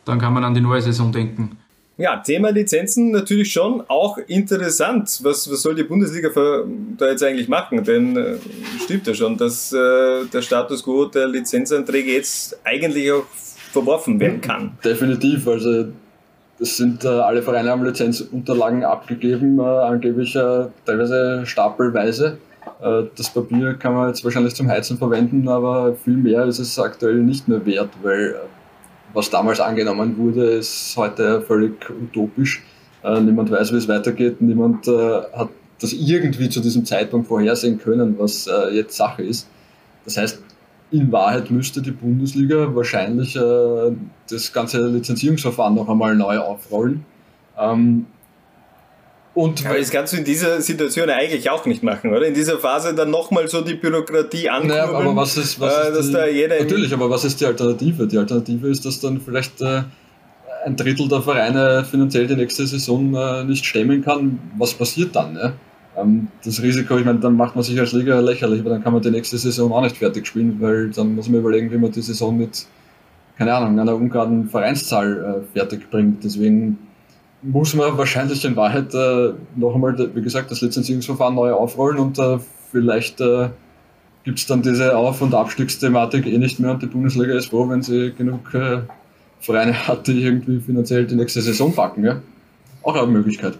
dann kann man an die neue Saison denken. Ja, Thema Lizenzen natürlich schon auch interessant. Was, was soll die Bundesliga für, da jetzt eigentlich machen? Denn äh, stimmt ja schon, dass äh, der Status quo der Lizenzanträge jetzt eigentlich auch verworfen werden kann. Definitiv. Also das sind äh, alle Vereine haben Lizenzunterlagen abgegeben, äh, angeblich äh, teilweise stapelweise. Äh, das Papier kann man jetzt wahrscheinlich zum Heizen verwenden, aber viel mehr ist es aktuell nicht mehr wert, weil was damals angenommen wurde, ist heute völlig utopisch. Äh, niemand weiß, wie es weitergeht. Niemand äh, hat das irgendwie zu diesem Zeitpunkt vorhersehen können, was äh, jetzt Sache ist. Das heißt, in Wahrheit müsste die Bundesliga wahrscheinlich äh, das ganze Lizenzierungsverfahren noch einmal neu aufrollen. Und Aber das kannst du in dieser Situation eigentlich auch nicht machen, oder? In dieser Phase dann nochmal so die Bürokratie ankurbeln. Naja, aber was ist, was äh, ist die, Natürlich, aber was ist die Alternative? Die Alternative ist, dass dann vielleicht äh, ein Drittel der Vereine finanziell die nächste Saison äh, nicht stemmen kann. Was passiert dann? Ne? Ähm, das Risiko, ich meine, dann macht man sich als Liga lächerlich, aber dann kann man die nächste Saison auch nicht fertig spielen, weil dann muss man überlegen, wie man die Saison mit, keine Ahnung, einer ungeraden Vereinszahl äh, fertig bringt. Deswegen muss man wahrscheinlich in Wahrheit äh, noch einmal, wie gesagt, das Lizenzierungsverfahren neu aufrollen und äh, vielleicht äh, gibt es dann diese Auf- und Abstiegsthematik eh nicht mehr und die Bundesliga ist froh, wenn sie genug äh, Vereine hat, die irgendwie finanziell die nächste Saison packen. Ja? Auch eine Möglichkeit.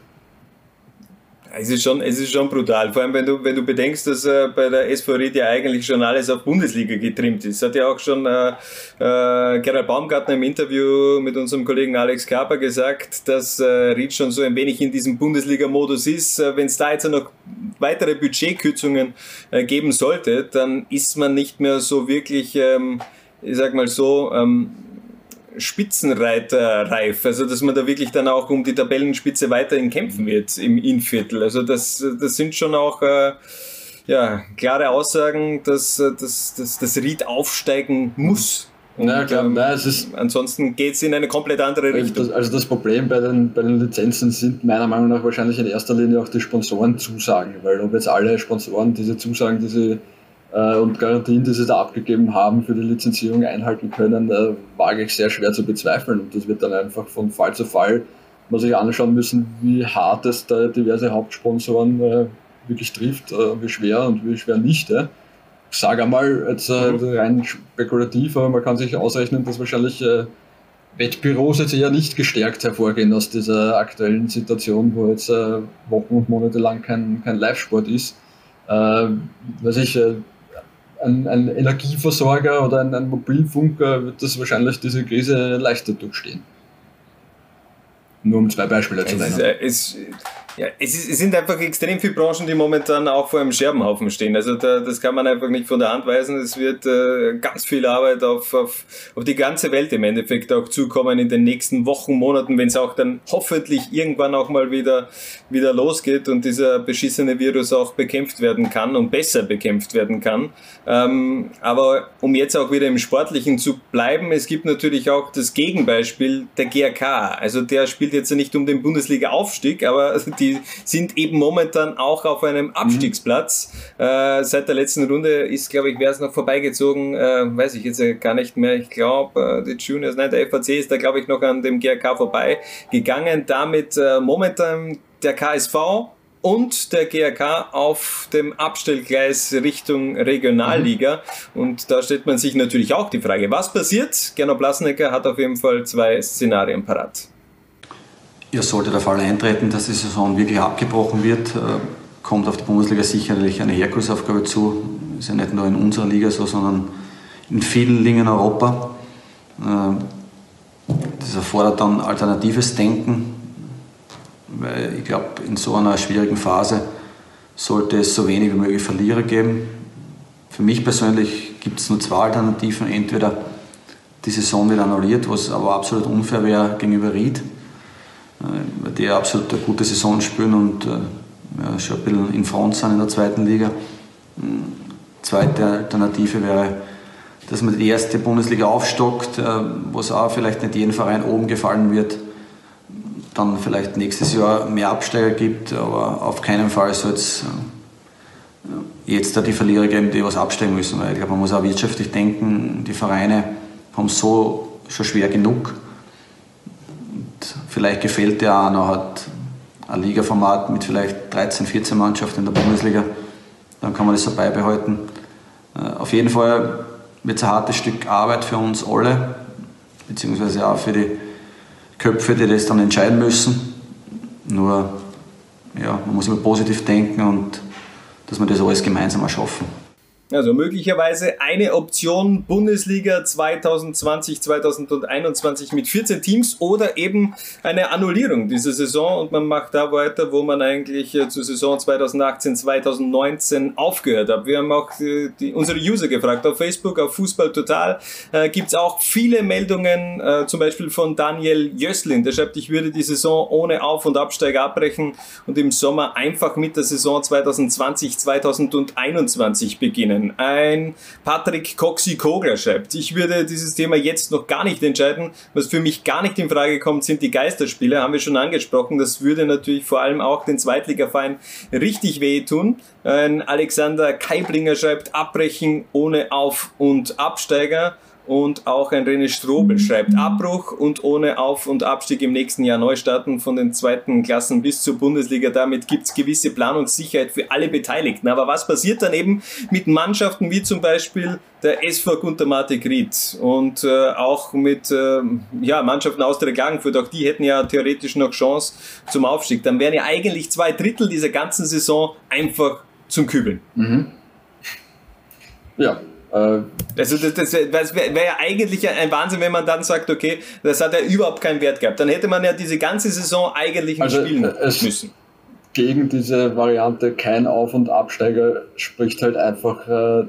Es ist schon, es ist schon brutal. Vor allem, wenn du, wenn du bedenkst, dass äh, bei der SV Ried ja eigentlich schon alles auf Bundesliga getrimmt ist. Hat ja auch schon äh, äh, Gerald Baumgartner im Interview mit unserem Kollegen Alex Kaper gesagt, dass äh, Ried schon so ein wenig in diesem Bundesliga-Modus ist. Äh, wenn es da jetzt noch weitere Budgetkürzungen äh, geben sollte, dann ist man nicht mehr so wirklich, ähm, ich sag mal so, ähm, Spitzenreiterreif, also dass man da wirklich dann auch um die Tabellenspitze weiterhin kämpfen wird im Inviertel. Also das, das sind schon auch äh, ja, klare Aussagen, dass, äh, dass, dass das Ried aufsteigen muss. Und, ja, klar, ähm, nein, es ist, ansonsten geht es in eine komplett andere Richtung. Das, also das Problem bei den, bei den Lizenzen sind meiner Meinung nach wahrscheinlich in erster Linie auch die Sponsorenzusagen, weil ob jetzt alle Sponsoren diese Zusagen, die sie äh, und Garantien, die sie da abgegeben haben für die Lizenzierung einhalten können, äh, wage ich sehr schwer zu bezweifeln. Und das wird dann einfach von Fall zu Fall man sich anschauen müssen, wie hart es da diverse Hauptsponsoren äh, wirklich trifft, äh, wie schwer und wie schwer nicht. Ja. Ich sage einmal, jetzt äh, mhm. rein spekulativ, aber man kann sich ausrechnen, dass wahrscheinlich äh, Wettbüros jetzt eher nicht gestärkt hervorgehen aus dieser aktuellen Situation, wo jetzt Wochen und Monate lang kein, kein Live-Sport ist. Äh, weiß ich, ein, ein Energieversorger oder ein, ein Mobilfunker wird das wahrscheinlich diese Krise leichter durchstehen. Nur um zwei Beispiele zu nennen. Es, ja, es, ist, es, sind einfach extrem viele Branchen, die momentan auch vor einem Scherbenhaufen stehen. Also da, das kann man einfach nicht von der Hand weisen. Es wird äh, ganz viel Arbeit auf, auf, auf die ganze Welt im Endeffekt auch zukommen in den nächsten Wochen, Monaten, wenn es auch dann hoffentlich irgendwann auch mal wieder, wieder losgeht und dieser beschissene Virus auch bekämpft werden kann und besser bekämpft werden kann. Ähm, aber um jetzt auch wieder im Sportlichen zu bleiben, es gibt natürlich auch das Gegenbeispiel der GRK. Also der spielt jetzt nicht um den Bundesliga-Aufstieg, aber die die sind eben momentan auch auf einem Abstiegsplatz. Mhm. Äh, seit der letzten Runde ist, glaube ich, wer es noch vorbeigezogen, äh, weiß ich jetzt gar nicht mehr. Ich glaube, äh, die Juniors, nein, der FAC ist da, glaube ich, noch an dem GRK vorbeigegangen. Damit äh, momentan der KSV und der GRK auf dem Abstellgleis Richtung Regionalliga. Mhm. Und da stellt man sich natürlich auch die Frage, was passiert? Gernot Blasnecker hat auf jeden Fall zwei Szenarien parat. Ja, sollte der Fall eintreten, dass die Saison wirklich abgebrochen wird, äh, kommt auf die Bundesliga sicherlich eine Herkulesaufgabe zu. Ist ja nicht nur in unserer Liga so, sondern in vielen Ligen in Europa. Äh, das erfordert dann alternatives Denken, weil ich glaube, in so einer schwierigen Phase sollte es so wenig wie möglich Verlierer geben. Für mich persönlich gibt es nur zwei Alternativen. Entweder die Saison wird annulliert, was aber absolut unfair wäre gegenüber Ried die absolut eine gute Saison spielen und äh, ja, schon ein bisschen in Front sind in der zweiten Liga. Hm, zweite Alternative wäre, dass man die erste Bundesliga aufstockt, äh, wo es auch vielleicht nicht jeden Verein oben gefallen wird. Dann vielleicht nächstes Jahr mehr Absteiger gibt, aber auf keinen Fall soll es äh, jetzt da die Verlierer geben, die was absteigen müssen. Weil ich glaube, man muss auch wirtschaftlich denken, die Vereine haben so schon schwer genug. Vielleicht gefällt ja auch noch hat ein Ligaformat mit vielleicht 13, 14 Mannschaften in der Bundesliga. Dann kann man das so beibehalten. Äh, auf jeden Fall wird es ein hartes Stück Arbeit für uns alle, beziehungsweise auch für die Köpfe, die das dann entscheiden müssen. Nur, ja, man muss immer positiv denken und dass wir das alles gemeinsam erschaffen. Also möglicherweise eine Option Bundesliga 2020, 2021 mit 14 Teams oder eben eine Annullierung dieser Saison. Und man macht da weiter, wo man eigentlich äh, zur Saison 2018, 2019 aufgehört hat. Wir haben auch die, die, unsere User gefragt. Auf Facebook, auf Fußball Total äh, gibt es auch viele Meldungen, äh, zum Beispiel von Daniel Jöslin, der schreibt, ich würde die Saison ohne Auf- und Absteiger abbrechen und im Sommer einfach mit der Saison 2020, 2021 beginnen können. Ein Patrick Coxy Kogler schreibt, ich würde dieses Thema jetzt noch gar nicht entscheiden. Was für mich gar nicht in Frage kommt, sind die Geisterspiele, haben wir schon angesprochen. Das würde natürlich vor allem auch den Zweitligaverein richtig wehtun. Ein Alexander Keiblinger schreibt, abbrechen ohne Auf- und Absteiger. Und auch ein René Strobel schreibt Abbruch und ohne Auf- und Abstieg im nächsten Jahr neu starten von den zweiten Klassen bis zur Bundesliga. Damit gibt es gewisse Planungssicherheit für alle Beteiligten. Aber was passiert dann eben mit Mannschaften wie zum Beispiel der SV Gunter Mate Gried und äh, auch mit äh, ja, Mannschaften aus der Klagenfurt, auch die hätten ja theoretisch noch Chance zum Aufstieg. Dann wären ja eigentlich zwei Drittel dieser ganzen Saison einfach zum Kübeln. Mhm. Ja, also das, das, wäre wär ja eigentlich ein Wahnsinn, wenn man dann sagt, okay, das hat ja überhaupt keinen Wert gehabt. Dann hätte man ja diese ganze Saison eigentlich nicht also spielen müssen. Gegen diese Variante kein Auf- und Absteiger spricht halt einfach, äh,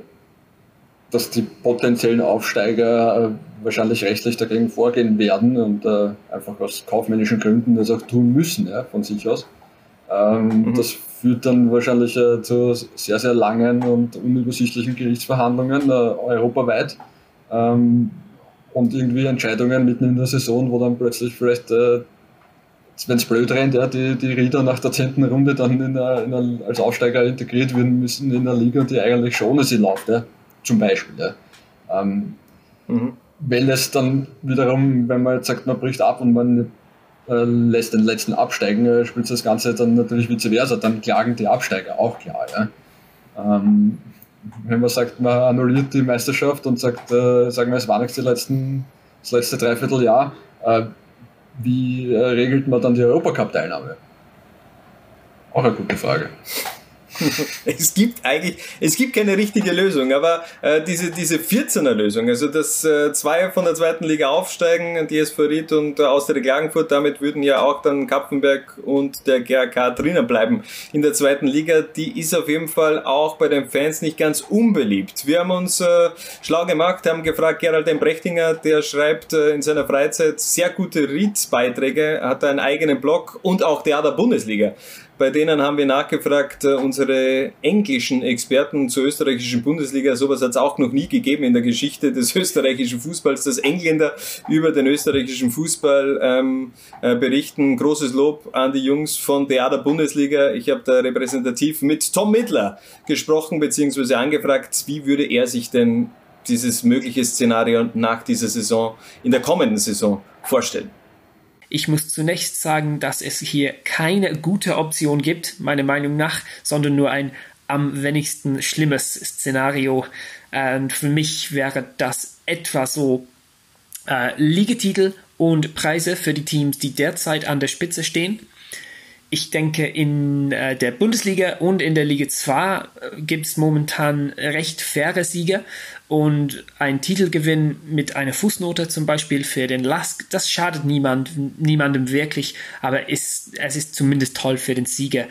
dass die potenziellen Aufsteiger äh, wahrscheinlich rechtlich dagegen vorgehen werden und einfach aus kaufmännischen Gründen das auch tun müssen, ja, von sich aus. Ähm, mhm. Das führt dann wahrscheinlich äh, zu sehr, sehr langen und unübersichtlichen Gerichtsverhandlungen äh, europaweit. Ähm, und irgendwie Entscheidungen mitten in der Saison, wo dann plötzlich vielleicht, äh, wenn es blöd rennt, ja, die, die Rieder nach der zehnten Runde dann in der, in der, als Aufsteiger integriert werden müssen in der Liga, die eigentlich schon ohne sie läuft, ja, zum Beispiel. Ja. Ähm, mhm. Weil es dann wiederum, wenn man jetzt sagt, man bricht ab und man äh, lässt den letzten absteigen, äh, spielt das Ganze dann natürlich vice versa, dann klagen die Absteiger, auch klar. Ja. Ähm, wenn man sagt, man annulliert die Meisterschaft und sagt, äh, sagen wir, es war nichts die letzten, das letzte Dreivierteljahr, äh, wie äh, regelt man dann die Europacup-Teilnahme? Auch eine gute Frage. es gibt eigentlich, es gibt keine richtige Lösung, aber äh, diese, diese 14er Lösung, also dass äh, zwei von der zweiten Liga aufsteigen, die SV Ried und äh, Austria Klagenfurt, damit würden ja auch dann Kapfenberg und der GRK drinnen bleiben in der zweiten Liga, die ist auf jeden Fall auch bei den Fans nicht ganz unbeliebt. Wir haben uns äh, schlau gemacht, haben gefragt, Gerald M. Brechtinger, der schreibt äh, in seiner Freizeit sehr gute Ried-Beiträge, hat einen eigenen Blog und auch Theater Bundesliga. Bei denen haben wir nachgefragt, äh, unsere englischen Experten zur österreichischen Bundesliga. Sowas hat es auch noch nie gegeben in der Geschichte des österreichischen Fußballs, dass Engländer über den österreichischen Fußball ähm, äh, berichten. Großes Lob an die Jungs von Theater Bundesliga. Ich habe da repräsentativ mit Tom Mittler gesprochen bzw. angefragt, wie würde er sich denn dieses mögliche Szenario nach dieser Saison, in der kommenden Saison vorstellen. Ich muss zunächst sagen, dass es hier keine gute Option gibt, meiner Meinung nach, sondern nur ein am wenigsten schlimmes Szenario. Und für mich wäre das etwa so äh, Ligetitel und Preise für die Teams, die derzeit an der Spitze stehen. Ich denke, in äh, der Bundesliga und in der Liga 2 äh, gibt es momentan recht faire Sieger und ein Titelgewinn mit einer Fußnote zum Beispiel für den Lask, das schadet niemand, niemandem wirklich, aber ist, es ist zumindest toll für den Sieger.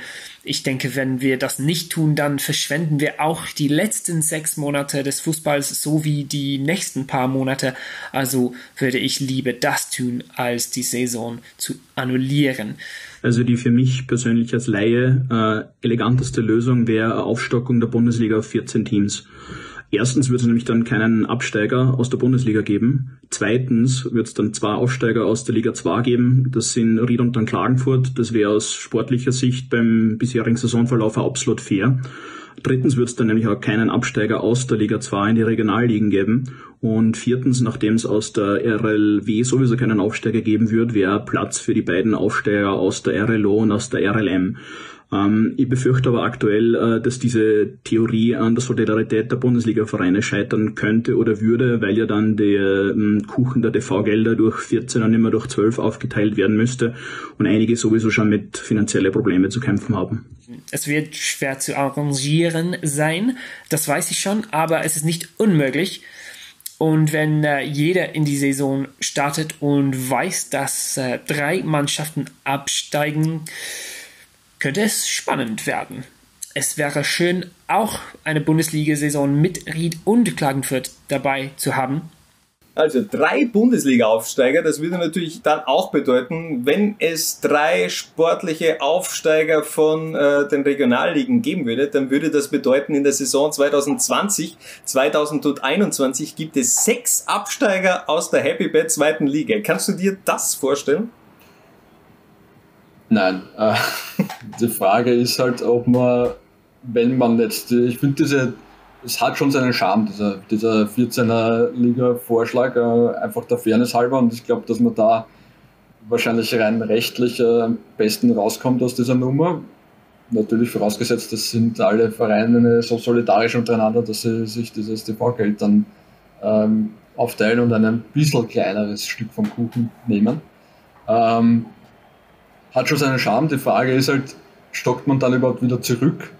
Ich denke, wenn wir das nicht tun, dann verschwenden wir auch die letzten sechs Monate des Fußballs sowie die nächsten paar Monate. Also würde ich lieber das tun, als die Saison zu annullieren. Also die für mich persönlich als Laie äh, eleganteste Lösung wäre Aufstockung der Bundesliga auf 14 Teams. Erstens wird es nämlich dann keinen Absteiger aus der Bundesliga geben. Zweitens wird es dann zwei Aufsteiger aus der Liga 2 geben. Das sind Ried und dann Klagenfurt. Das wäre aus sportlicher Sicht beim bisherigen Saisonverlauf absolut fair. Drittens wird es dann nämlich auch keinen Absteiger aus der Liga 2 in die Regionalligen geben. Und viertens, nachdem es aus der RLW sowieso keinen Aufsteiger geben wird, wäre Platz für die beiden Aufsteiger aus der RLO und aus der RLM. Ähm, ich befürchte aber aktuell, äh, dass diese Theorie an der Solidarität der Bundesliga-Vereine scheitern könnte oder würde, weil ja dann der ähm, Kuchen der TV-Gelder durch 14 und immer durch 12 aufgeteilt werden müsste und einige sowieso schon mit finanziellen Problemen zu kämpfen haben. Es wird schwer zu arrangieren sein, das weiß ich schon, aber es ist nicht unmöglich. Und wenn äh, jeder in die Saison startet und weiß, dass äh, drei Mannschaften absteigen, könnte es spannend werden. Es wäre schön, auch eine Bundesliga-Saison mit Ried und Klagenfurt dabei zu haben. Also drei Bundesliga-Aufsteiger, das würde natürlich dann auch bedeuten, wenn es drei sportliche Aufsteiger von äh, den Regionalligen geben würde, dann würde das bedeuten, in der Saison 2020, 2021 gibt es sechs Absteiger aus der Happy Bad zweiten Liga. Kannst du dir das vorstellen? Nein. Äh, die Frage ist halt, ob man, wenn man jetzt, ich finde diese, es hat schon seinen Charme, dieser, dieser 14er Liga-Vorschlag, äh, einfach der Fairness halber und ich glaube, dass man da wahrscheinlich rein rechtlich äh, am besten rauskommt aus dieser Nummer. Natürlich vorausgesetzt, das sind alle Vereine so solidarisch untereinander, dass sie sich dieses TV-Geld dann ähm, aufteilen und ein bisschen kleineres Stück vom Kuchen nehmen. Ähm, hat schon seinen Charme. Die Frage ist halt, stockt man dann überhaupt wieder zurück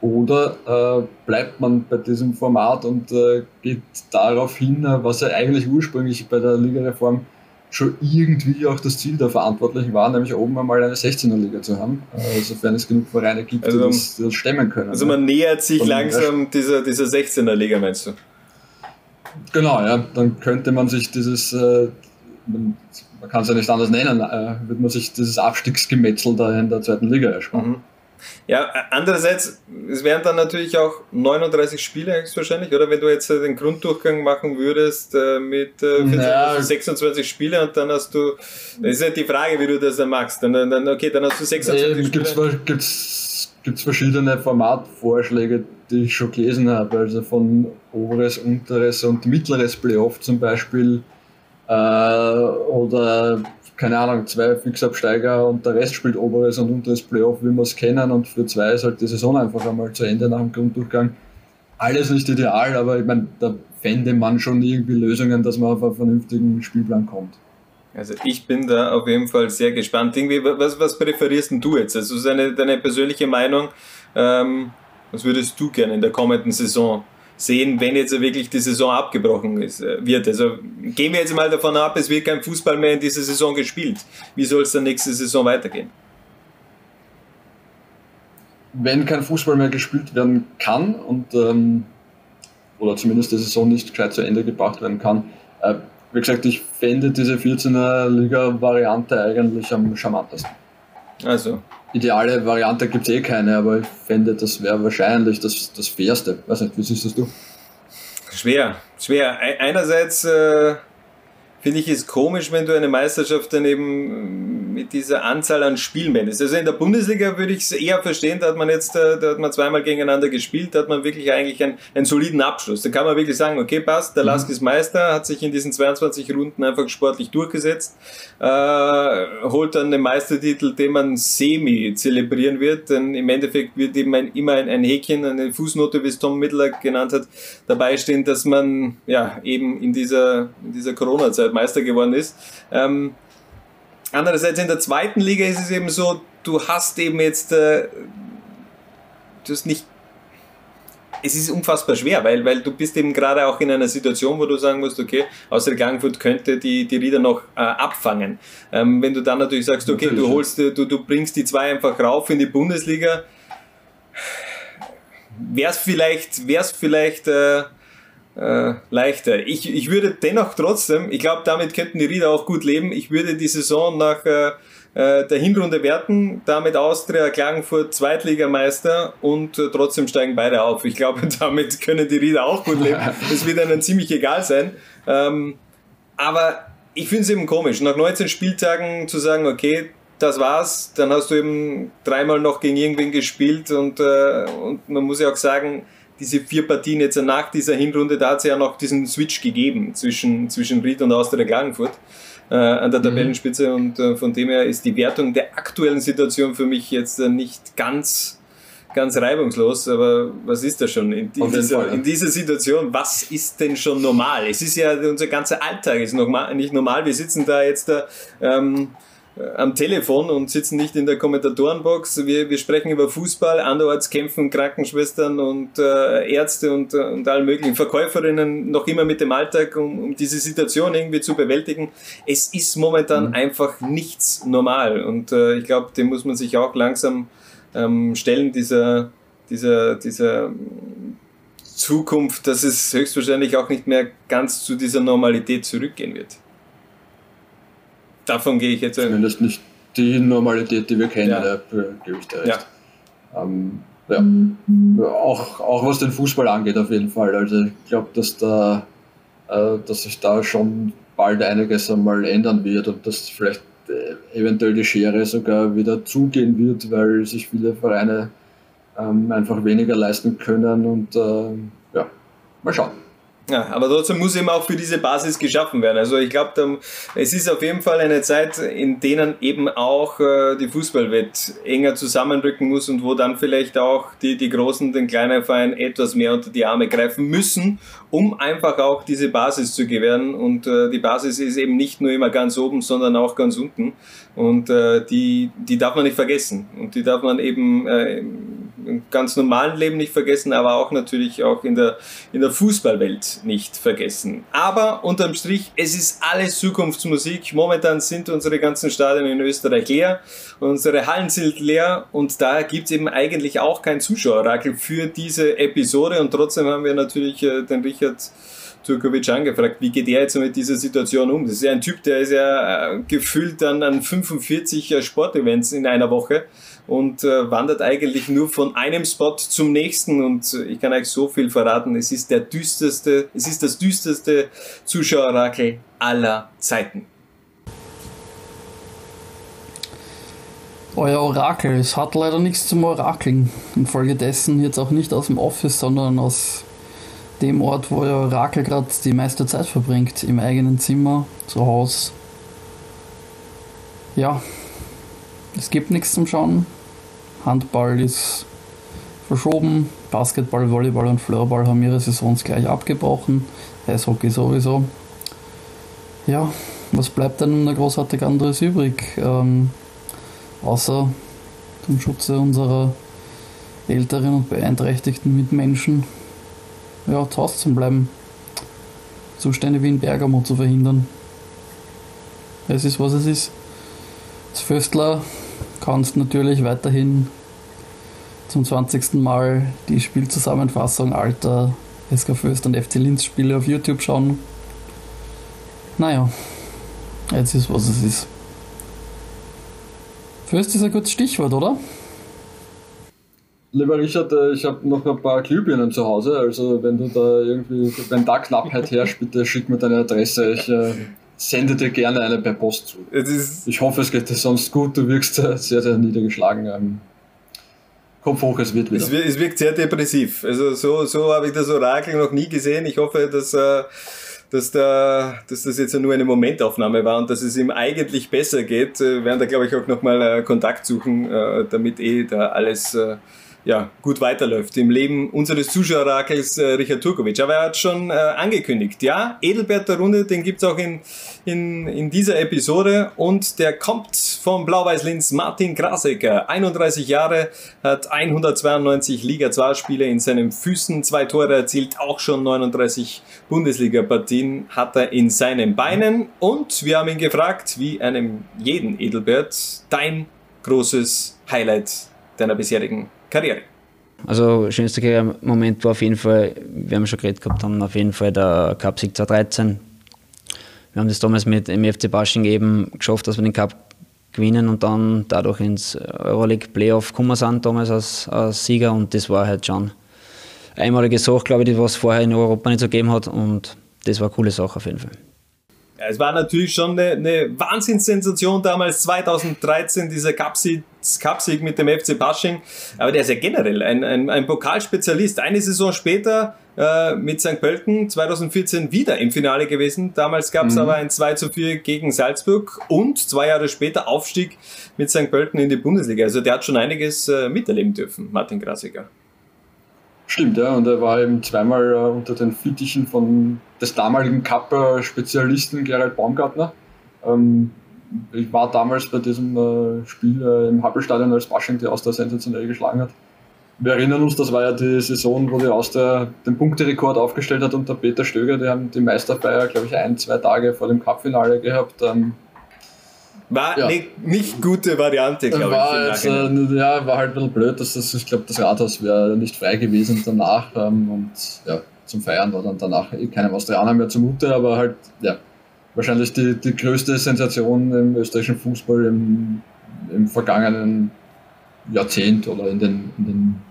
oder äh, bleibt man bei diesem Format und äh, geht darauf hin, äh, was ja eigentlich ursprünglich bei der Ligareform schon irgendwie auch das Ziel der Verantwortlichen war, nämlich oben einmal eine 16er-Liga zu haben, äh, sofern es genug Vereine gibt, also, die, das, das, stemmen können. Also man nähert sich Von langsam dieser, dieser 16er-Liga, meinst du? Genau, ja, dann könnte man sich dieses, äh, man kann es ja nicht anders nennen, äh, wird man sich dieses Abstiegsgemetzel da in der zweiten Liga ersparen. Mhm. Ja, andererseits, es wären dann natürlich auch 39 Spiele wahrscheinlich, oder? Wenn du jetzt äh, den Grunddurchgang machen würdest äh, mit äh, 14, naja. 26 Spiele und dann hast du, das ist ja die Frage, wie du das dann machst. Dann, dann, okay, dann hast du 26 nee, Spiele. Gibt's, gibt's verschiedene Formatvorschläge, die ich schon gelesen habe, also von oberes, unteres und mittleres Playoff zum Beispiel äh, oder keine Ahnung, zwei Fixabsteiger und der Rest spielt oberes und unteres Playoff, wie wir es kennen und für zwei ist halt die Saison einfach einmal zu Ende nach dem Grunddurchgang. Alles nicht ideal, aber ich meine, da fände man schon irgendwie Lösungen, dass man auf einen vernünftigen Spielplan kommt. Also ich bin da auf jeden Fall sehr gespannt. Irgendwie, was, was präferierst du jetzt? Also deine, deine persönliche Meinung, ähm, was würdest du gerne in der kommenden Saison sehen, wenn jetzt wirklich die Saison abgebrochen ist, äh, wird. Also gehen wir jetzt mal davon ab, es wird kein Fußball mehr in dieser Saison gespielt. Wie soll es dann nächste Saison weitergehen? Wenn kein Fußball mehr gespielt werden kann und ähm, oder zumindest die Saison nicht gescheit zu Ende gebracht werden kann, äh, wie gesagt, ich fände diese 14er Liga-Variante eigentlich am charmantesten. Also, ideale Variante gibt es eh keine, aber ich fände, das wäre wahrscheinlich das, das Fairste. Weiß nicht, wie siehst das du? Schwer, schwer. Einerseits äh, finde ich es komisch, wenn du eine Meisterschaft dann eben mit dieser Anzahl an Spielen beendest. Also in der Bundesliga würde ich es eher verstehen, da hat man jetzt, äh, da hat man zweimal gegeneinander gespielt, da hat man wirklich eigentlich einen, einen soliden Abschluss. Da kann man wirklich sagen, okay, passt, der mhm. Lask ist Meister, hat sich in diesen 22 Runden einfach sportlich durchgesetzt, äh, holt dann den Meistertitel, den man semi zelebrieren wird, denn im Endeffekt wird eben ein, immer ein, ein Häkchen, eine Fußnote, wie es Tom Mittler genannt hat, dabei stehen, dass man ja eben in dieser, in dieser Corona-Zeit Meister geworden ist. Ähm, andererseits in der zweiten Liga ist es eben so, du hast eben jetzt, äh, du hast nicht, es ist unfassbar schwer, weil, weil du bist eben gerade auch in einer Situation, wo du sagen musst, okay, außer Gangfurt könnte die, die Rieder noch äh, abfangen. Ähm, wenn du dann natürlich sagst, okay, natürlich. du holst, du, du bringst die zwei einfach rauf in die Bundesliga, wäre es vielleicht, wär's vielleicht äh, äh, leichter. Ich, ich würde dennoch trotzdem, ich glaube, damit könnten die Rieder auch gut leben. Ich würde die Saison nach äh, äh der Hinrunde werten, damit Austria, Klagenfurt Zweitligameister und äh, trotzdem steigen beide auf. Ich glaube, damit können die Rieder auch gut leben. Das wird ihnen ziemlich egal sein. Ähm, aber ich finde es eben komisch, nach 19 Spieltagen zu sagen, okay, das war's, dann hast du eben dreimal noch gegen irgendwen gespielt und, äh, und man muss ja auch sagen, diese vier Partien jetzt nach dieser Hinrunde, da hat es ja noch diesen Switch gegeben zwischen, zwischen Ried und Austria Klagenfurt äh, an der mhm. Tabellenspitze und äh, von dem her ist die Wertung der aktuellen Situation für mich jetzt äh, nicht ganz ganz reibungslos, aber was ist da schon in, in, dieser, in, dieser, Situation? Was ist denn schon normal? Es ist ja, unser ganzer Alltag ist noch mal, nicht normal. Wir sitzen da jetzt da, ähm, äh, am Telefon und sitzen nicht in der Kommentatorenbox. Wir, wir sprechen über Fußball, anderorts kämpfen Krankenschwestern und äh, Ärzte und, äh, und alle möglichen Verkäuferinnen noch immer mit dem Alltag, um, um diese Situation irgendwie zu bewältigen. Es ist momentan mhm. einfach nichts normal und äh, ich glaube, dem muss man sich auch langsam ähm, stellen, dieser, dieser, dieser Zukunft, dass es höchstwahrscheinlich auch nicht mehr ganz zu dieser Normalität zurückgehen wird. Davon gehe ich jetzt. Zumindest nicht die Normalität, die wir kennen, ja. da gebe ich dir recht. Ja. Ähm, ja. Auch, auch was den Fußball angeht, auf jeden Fall. Also ich glaube, dass da äh, dass sich da schon bald einiges einmal ändern wird und dass vielleicht äh, eventuell die Schere sogar wieder zugehen wird, weil sich viele Vereine ähm, einfach weniger leisten können und äh, ja, mal schauen. Ja, aber trotzdem muss eben auch für diese Basis geschaffen werden. Also ich glaube, es ist auf jeden Fall eine Zeit, in denen eben auch äh, die Fußballwelt enger zusammenrücken muss und wo dann vielleicht auch die, die Großen den kleinen Verein etwas mehr unter die Arme greifen müssen, um einfach auch diese Basis zu gewähren. Und äh, die Basis ist eben nicht nur immer ganz oben, sondern auch ganz unten. Und äh, die, die darf man nicht vergessen. Und die darf man eben äh, im ganz normalen Leben nicht vergessen, aber auch natürlich auch in der, in der Fußballwelt nicht vergessen. Aber unterm Strich, es ist alles Zukunftsmusik. Momentan sind unsere ganzen Stadien in Österreich leer, unsere Hallen sind leer und da gibt es eben eigentlich auch kein Zuschauerrakel für diese Episode und trotzdem haben wir natürlich äh, den Richard Turkovic angefragt, wie geht er jetzt mit dieser Situation um? Das ist ja ein Typ, der ist ja äh, gefühlt dann an 45 äh, Sportevents in einer Woche und äh, wandert eigentlich nur von einem Spot zum nächsten und äh, ich kann euch so viel verraten, es ist der düsterste, es ist das düsterste Zuschauerrakel aller Zeiten. Euer Orakel, es hat leider nichts zum Orakeln. Infolgedessen jetzt auch nicht aus dem Office, sondern aus dem Ort, wo euer Orakel gerade die meiste Zeit verbringt, im eigenen Zimmer, zu Hause. Ja, es gibt nichts zum Schauen. Handball ist verschoben. Basketball, Volleyball und Floorball haben ihre Saisons gleich abgebrochen. Eishockey sowieso. Ja, was bleibt denn noch großartig anderes übrig? Ähm, außer zum Schutze unserer älteren und beeinträchtigten Mitmenschen ja, zu Hause zu bleiben. Zustände wie in Bergamo zu verhindern. Es ist, was es ist. Das Föstler kannst natürlich weiterhin zum 20. Mal die Spielzusammenfassung alter SK Föst und FC Linz Spiele auf YouTube schauen. Naja, jetzt ist was es ist. Föst ist ein gutes Stichwort, oder? Lieber Richard, äh, ich habe noch ein paar Glühbirnen zu Hause, also wenn du da irgendwie, wenn da Knappheit herrscht, bitte schick mir deine Adresse. Ich äh, sende dir gerne eine per Post zu. Ich hoffe, es geht dir sonst gut. Du wirkst sehr, sehr niedergeschlagen. Ähm, Kopf hoch, es wird wieder. Es, wirkt sehr depressiv. Also so, so habe ich das Orakel noch nie gesehen. Ich hoffe, dass, äh, dass, da, dass das jetzt nur eine Momentaufnahme war und dass es ihm eigentlich besser geht. Wir werden da, glaube ich, auch nochmal äh, Kontakt suchen, äh, damit eh da alles ja, gut weiterläuft im Leben unseres Zuschauerrakels äh, Richard Turkovic. Aber er hat schon äh, angekündigt, ja, Edelbert der Runde, den gibt's auch in, in, in dieser Episode und der kommt vom Blau-Weiß-Linz Martin Krasecker. 31 Jahre, hat 192 Liga 2 Spiele in seinen Füßen, zwei Tore erzielt, auch schon 39 Bundesliga-Partien hat er in seinen Beinen und wir haben ihn gefragt, wie einem jeden Edelbert, dein großes Highlight deiner bisherigen Karriere. Also schönster Moment war auf jeden Fall, wir haben schon geredet gehabt, haben auf jeden Fall der Cup-Sieg 2013. Wir haben das damals mit dem FC Basching eben geschafft, dass wir den Cup gewinnen und dann dadurch ins Euroleague Playoff gekommen sind, damals als, als Sieger und das war halt schon einmalige Sache, glaube ich, die was vorher in Europa nicht so gegeben hat und das war eine coole Sache auf jeden Fall. Ja, es war natürlich schon eine, eine Wahnsinnssensation damals, 2013, dieser Cupsieg, Cupsieg mit dem FC Basching. Aber der ist ja generell ein, ein, ein Pokalspezialist. Eine Saison später äh, mit St. Pölten 2014 wieder im Finale gewesen. Damals gab es mhm. aber ein 2 zu 4 gegen Salzburg und zwei Jahre später Aufstieg mit St. Pölten in die Bundesliga. Also der hat schon einiges äh, miterleben dürfen, Martin Grasiger. Stimmt, ja, und er war eben zweimal äh, unter den Fittichen von des damaligen Cup-Spezialisten Gerald Baumgartner. Ähm, ich war damals bei diesem äh, Spiel äh, im Happelstadion, als Basching die Austria sensationell geschlagen hat. Wir erinnern uns, das war ja die Saison, wo die Austria den Punkterekord aufgestellt hat unter Peter Stöger. Die haben die Meisterfeier, glaube ich, ein, zwei Tage vor dem Cup-Finale gehabt. Ähm, war ja. eine nicht gute Variante, glaube ich. Äh, ja, war halt ein bisschen blöd, dass das, ich glaube, das Rathaus wäre nicht frei gewesen danach. Ähm, und ja, zum Feiern war dann danach eh keinem Australier mehr zumute, aber halt, ja, wahrscheinlich die, die größte Sensation im österreichischen Fußball im, im vergangenen Jahrzehnt oder in den, in den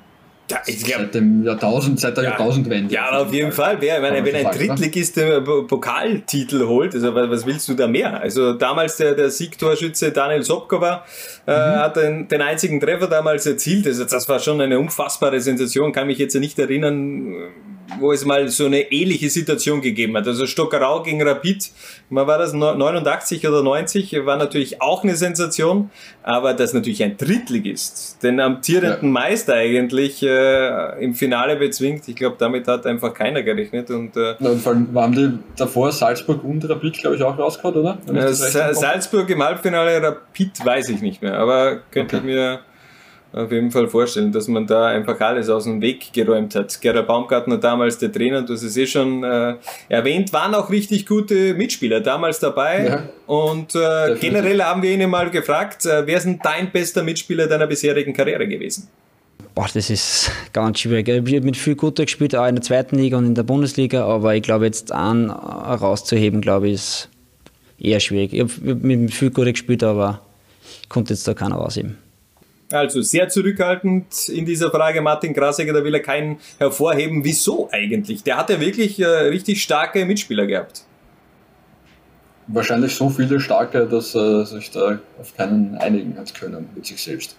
ja, glaub, seit dem Jahrtausend, seit der ja, Jahrtausendwende. Ja, auf jeden Fall. Wer, meine, wenn ein Drittligist den Pokaltitel holt, also was willst du da mehr? Also damals der, der Siegtorschütze Daniel Sobkova äh, mhm. hat den, den einzigen Treffer damals erzielt. Also das war schon eine unfassbare Sensation. Kann mich jetzt nicht erinnern, wo es mal so eine ähnliche Situation gegeben hat. Also Stockerau gegen Rapid, man war das 89 oder 90, war natürlich auch eine Sensation, aber das natürlich ein Drittligist, den amtierenden ja. Meister eigentlich äh, im Finale bezwingt, ich glaube, damit hat einfach keiner gerechnet. Und, äh, ja, und vor allem waren die davor Salzburg und Rapid, glaube ich, auch rausgehauen, oder? Äh, Salzburg im Halbfinale, Rapid weiß ich nicht mehr, aber könnte okay. ich mir auf jeden Fall vorstellen, dass man da einfach alles aus dem Weg geräumt hat. Gerhard Baumgartner damals der Trainer, du hast es eh schon äh, erwähnt, waren auch richtig gute Mitspieler damals dabei. Ja, und äh, generell haben wir ihn mal gefragt, äh, wer ist denn dein bester Mitspieler deiner bisherigen Karriere gewesen? Boah, das ist ganz schwierig. Ich habe mit viel Guter gespielt, auch in der zweiten Liga und in der Bundesliga, aber ich glaube, jetzt einen rauszuheben, glaube ich, ist eher schwierig. Ich habe mit viel Guter gespielt, aber konnte jetzt da keiner rausheben. Also sehr zurückhaltend in dieser Frage Martin Krasiger, da will er keinen hervorheben. Wieso eigentlich? Der hat ja wirklich äh, richtig starke Mitspieler gehabt. Wahrscheinlich so viele starke, dass er sich da auf keinen einigen hat können mit sich selbst.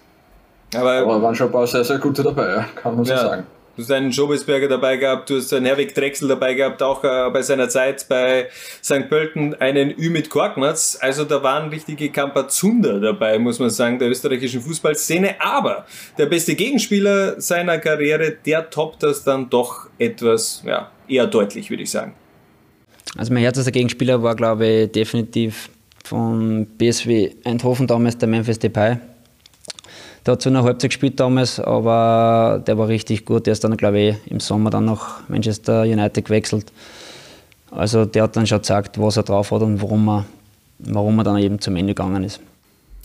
Aber, Aber waren schon ein paar sehr, sehr gute dabei, kann man so ja. sagen. Du hast einen Schobesberger dabei gehabt, du hast einen Herwig Drechsel dabei gehabt, auch äh, bei seiner Zeit bei St. Pölten einen Ü mit Korkmaz. Also da waren richtige Kampazunder dabei, muss man sagen, der österreichischen Fußballszene. Aber der beste Gegenspieler seiner Karriere, der toppt das dann doch etwas, ja, eher deutlich, würde ich sagen. Also mein härtester Gegenspieler war, glaube ich, definitiv von BSW Eindhoven damals der Memphis Depay der hat so eine Halbzeit gespielt damals, aber der war richtig gut. Der ist dann, glaube ich, im Sommer dann nach Manchester United gewechselt. Also der hat dann schon gezeigt, was er drauf hat und warum er, warum er dann eben zum Ende gegangen ist.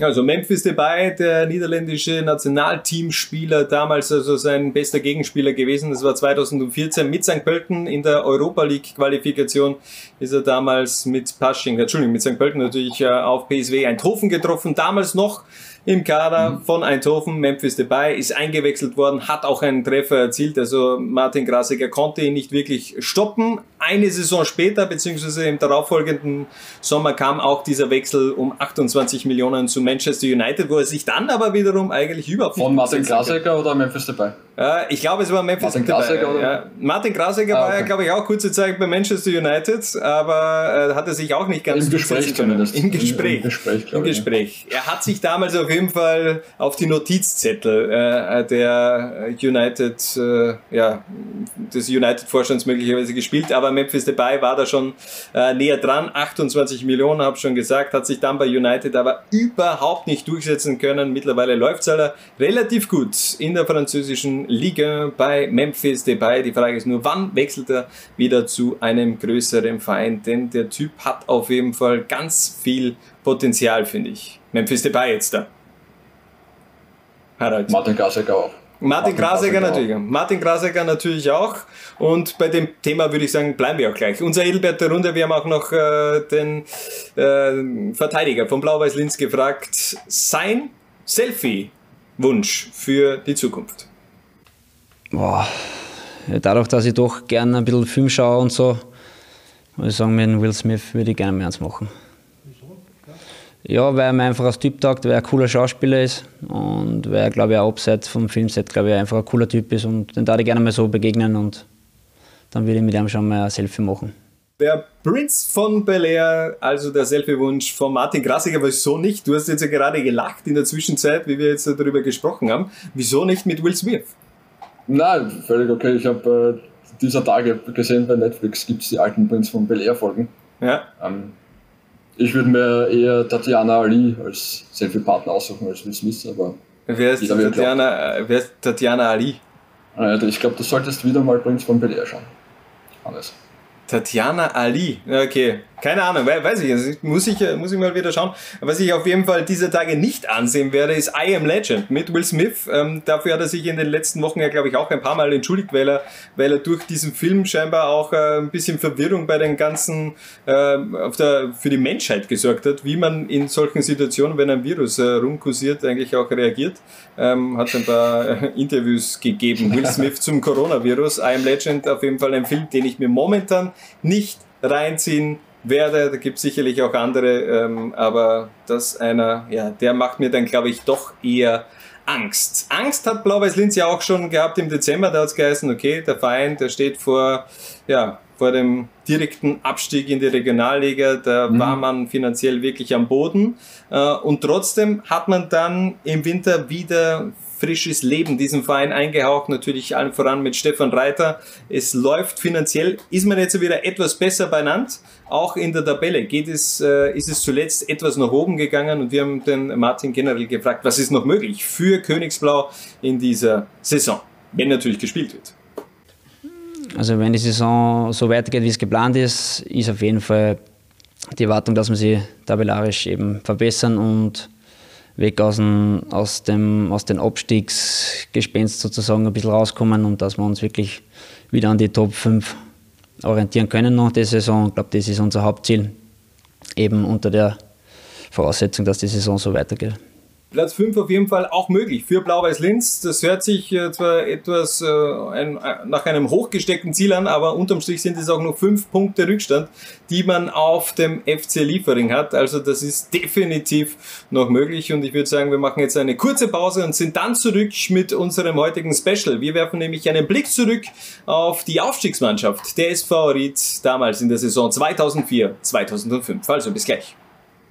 Also Memphis dabei, der niederländische Nationalteamspieler, damals also sein bester Gegenspieler gewesen. Das war 2014 mit St. Pölten in der Europa League Qualifikation. Ist er damals mit Pasching, Entschuldigung, mit St. Pölten natürlich äh, auf PSW Eindhoven getroffen. Damals noch im Kader mhm. von Eindhoven. Memphis dabei ist eingewechselt worden, hat auch einen Treffer erzielt. Also Martin Grasiger konnte ihn nicht wirklich stoppen. Eine Saison später, beziehungsweise im darauffolgenden Sommer, kam auch dieser Wechsel um 28 Millionen zu Manchester United, wo er sich dann aber wiederum eigentlich überhaupt Von Martin Grasiger oder Memphis dabei? Ja, ich glaube, es war Memphis Martin dabei. Grasiger, ja. Martin Grasiger ah, okay. war ja, glaube ich, auch kurze Zeit bei Manchester United, aber äh, hat er sich auch nicht ganz Im Gespräch zumindest. Im Gespräch. Im, im Gespräch, Im Gespräch. Ja. Er hat sich damals auf jeden Fall auf die Notizzettel äh, der United, äh, ja, des United-Vorstands möglicherweise gespielt, aber Memphis dabei war da schon äh, näher dran. 28 Millionen, habe schon gesagt, hat sich dann bei United aber überhaupt nicht durchsetzen können. Mittlerweile läuft es relativ gut in der französischen Liga bei Memphis Depay. Die Frage ist nur, wann wechselt er wieder zu einem größeren Verein? Denn der Typ hat auf jeden Fall ganz viel Potenzial, finde ich. Memphis Depay jetzt da. Harald. Martin Gasek auch. Martin Grasecker natürlich. Martin Grasecker natürlich auch. Und bei dem Thema würde ich sagen, bleiben wir auch gleich. Unser Edelbert der Runde, wir haben auch noch äh, den äh, Verteidiger von Blau-Weiß-Linz gefragt, sein Selfie-Wunsch für die Zukunft. Boah, dadurch, dass ich doch gerne ein bisschen Film schaue und so, muss ich sagen, mit Will Smith würde ich gerne mehr eins machen. Ja, weil er mir einfach als Typ taugt, weil er ein cooler Schauspieler ist und weil er, glaube ich, auch abseits vom Filmset, glaube ich, einfach ein cooler Typ ist und den darf ich gerne mal so begegnen und dann würde ich mit ihm schon mal ein Selfie machen. Der Prinz von Bel Air, also der Selfie-Wunsch von Martin Grassiger, wieso nicht? Du hast jetzt ja gerade gelacht in der Zwischenzeit, wie wir jetzt darüber gesprochen haben. Wieso nicht mit Will Smith? Nein, völlig okay. Ich habe äh, dieser Tage gesehen, bei Netflix gibt es die alten Prinz von Bel Air Folgen. Ja. Ähm, ich würde mir eher Tatjana Ali als Selfie-Partner aussuchen als Will Smith, aber. Wer ist, Tatjana, wer ist Tatjana Ali? Ich glaube, du solltest wieder mal Prinz von Bel Air schauen. Alles. Tatjana Ali. Okay, keine Ahnung, weiß ich, also muss ich, muss ich mal wieder schauen. Was ich auf jeden Fall dieser Tage nicht ansehen werde, ist I Am Legend mit Will Smith. Ähm, dafür hat er sich in den letzten Wochen ja, glaube ich, auch ein paar Mal entschuldigt, weil er, weil er durch diesen Film scheinbar auch äh, ein bisschen Verwirrung bei den ganzen, äh, auf der, für die Menschheit gesorgt hat, wie man in solchen Situationen, wenn ein Virus äh, rumkursiert, eigentlich auch reagiert. Ähm, hat ein paar äh, Interviews gegeben. Will Smith zum Coronavirus. I Am Legend auf jeden Fall ein Film, den ich mir momentan nicht reinziehen werde. Da gibt es sicherlich auch andere, ähm, aber das einer, ja, der macht mir dann, glaube ich, doch eher Angst. Angst hat Blau-Weiß Linz ja auch schon gehabt im Dezember. Da hat es geheißen, okay, der Verein, der steht vor, ja, vor dem direkten Abstieg in die Regionalliga. Da mhm. war man finanziell wirklich am Boden. Äh, und trotzdem hat man dann im Winter wieder frisches Leben diesem Verein eingehaucht, natürlich allen voran mit Stefan Reiter. Es läuft finanziell, ist man jetzt wieder etwas besser benannt, auch in der Tabelle geht es, äh, ist es zuletzt etwas nach oben gegangen und wir haben den Martin generell gefragt, was ist noch möglich für Königsblau in dieser Saison, wenn natürlich gespielt wird. Also wenn die Saison so weitergeht, wie es geplant ist, ist auf jeden Fall die Erwartung, dass wir sie tabellarisch eben verbessern und weg aus dem, aus dem aus den Abstiegsgespenst sozusagen ein bisschen rauskommen und dass wir uns wirklich wieder an die Top 5 orientieren können nach der Saison. Ich glaube, das ist unser Hauptziel, eben unter der Voraussetzung, dass die Saison so weitergeht. Platz 5 auf jeden Fall auch möglich für Blau-Weiß Linz. Das hört sich äh, zwar etwas äh, ein, äh, nach einem hochgesteckten Ziel an, aber unterm Strich sind es auch nur 5 Punkte Rückstand, die man auf dem FC Liefering hat. Also das ist definitiv noch möglich und ich würde sagen, wir machen jetzt eine kurze Pause und sind dann zurück mit unserem heutigen Special. Wir werfen nämlich einen Blick zurück auf die Aufstiegsmannschaft der SV Ried damals in der Saison 2004-2005. Also bis gleich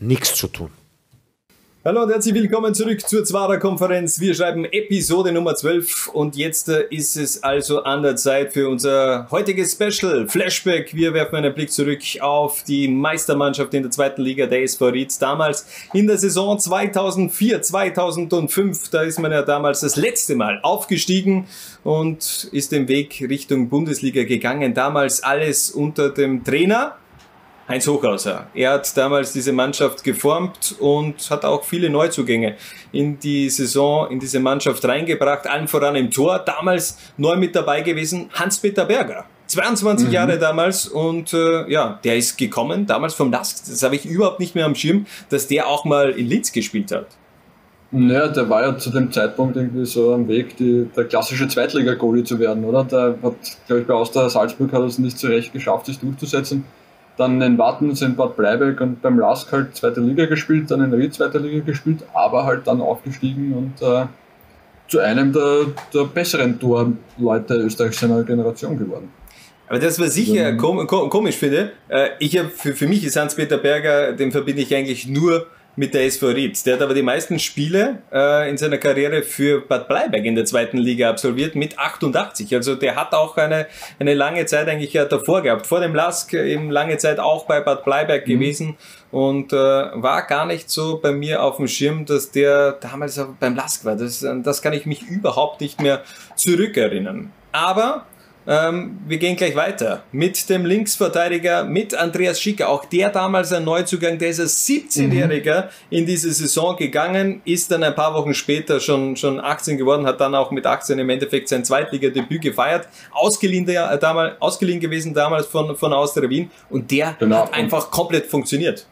Nichts zu tun. Hallo und herzlich willkommen zurück zur Zwarer Konferenz. Wir schreiben Episode Nummer 12 und jetzt äh, ist es also an der Zeit für unser heutiges Special Flashback. Wir werfen einen Blick zurück auf die Meistermannschaft in der zweiten Liga der SV Ried. Damals in der Saison 2004, 2005, da ist man ja damals das letzte Mal aufgestiegen und ist den Weg Richtung Bundesliga gegangen. Damals alles unter dem Trainer Heinz Hochhauser. Er hat damals diese Mannschaft geformt und hat auch viele Neuzugänge in die Saison, in diese Mannschaft reingebracht, allen voran im Tor. Damals neu mit dabei gewesen Hans-Peter Berger. 22 mhm. Jahre damals und äh, ja, der ist gekommen, damals vom LASK. Das habe ich überhaupt nicht mehr am Schirm, dass der auch mal in Linz gespielt hat. Naja, der war ja zu dem Zeitpunkt irgendwie so am Weg, die, der klassische Zweitliga-Goalie zu werden, oder? Der hat, glaube ich, bei Austria Salzburg hat es nicht so recht geschafft, sich durchzusetzen dann in Wattens, in Bad Bleiberg und beim Lask halt zweite Liga gespielt, dann in Ried zweite Liga gespielt, aber halt dann aufgestiegen und äh, zu einem der, der besseren Torleute österreichischer Generation geworden. Aber das, was ich ja kom kom komisch finde, äh, ich hab, für, für mich ist Hans-Peter Berger, den verbinde ich eigentlich nur mit der SV Ried. Der hat aber die meisten Spiele äh, in seiner Karriere für Bad Bleiberg in der zweiten Liga absolviert mit 88. Also der hat auch eine, eine lange Zeit eigentlich ja davor gehabt. Vor dem Lask eben lange Zeit auch bei Bad Bleiberg mhm. gewesen und äh, war gar nicht so bei mir auf dem Schirm, dass der damals beim Lask war. Das, das kann ich mich überhaupt nicht mehr zurückerinnern. Aber ähm, wir gehen gleich weiter mit dem Linksverteidiger, mit Andreas Schicker. Auch der damals ein Neuzugang, der ist als 17-Jähriger mhm. in diese Saison gegangen, ist dann ein paar Wochen später schon, schon 18 geworden, hat dann auch mit 18 im Endeffekt sein Zweitligadebüt gefeiert. Ausgeliehen, der, äh, damals, ausgeliehen gewesen damals von, von Austria Wien und der genau. hat einfach komplett funktioniert.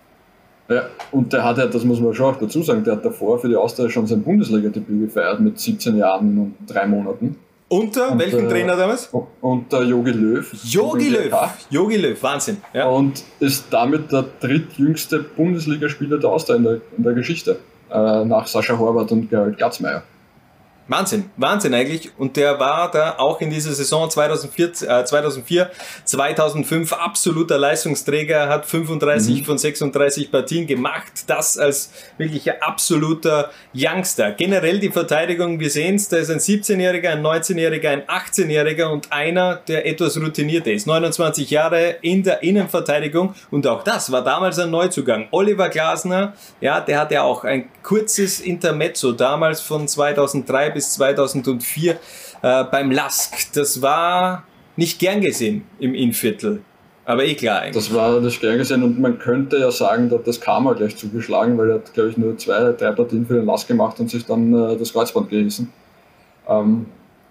Ja, und der hat ja, das muss man schon auch dazu sagen, der hat davor für die Austria schon sein Bundesliga-Debüt gefeiert mit 17 Jahren und drei Monaten. Unter und, welchen äh, Trainer damals? Unter Yogi Löw. Yogi Löw. Yogi Löw, Wahnsinn. Ja. Und ist damit der drittjüngste Bundesligaspieler der Austria in der, in der Geschichte. Äh, nach Sascha Horvath und Gerald Gatzmeier. Wahnsinn, Wahnsinn eigentlich. Und der war da auch in dieser Saison 2004, äh, 2004 2005 absoluter Leistungsträger, hat 35 mhm. von 36 Partien gemacht. Das als wirklicher absoluter Youngster. Generell die Verteidigung, wir sehen es, da ist ein 17-Jähriger, ein 19-Jähriger, ein 18-Jähriger und einer, der etwas routinierter ist. 29 Jahre in der Innenverteidigung und auch das war damals ein Neuzugang. Oliver Glasner, ja, der hatte auch ein kurzes Intermezzo damals von 2003 bis 2004 äh, beim Lask. Das war nicht gern gesehen im Innviertel. Aber eh klar eigentlich. Das war nicht gern gesehen und man könnte ja sagen, dass das Karma gleich zugeschlagen, weil er hat, glaube ich, nur zwei, drei Partien für den Lask gemacht und sich dann äh, das Kreuzband gerissen. Ähm,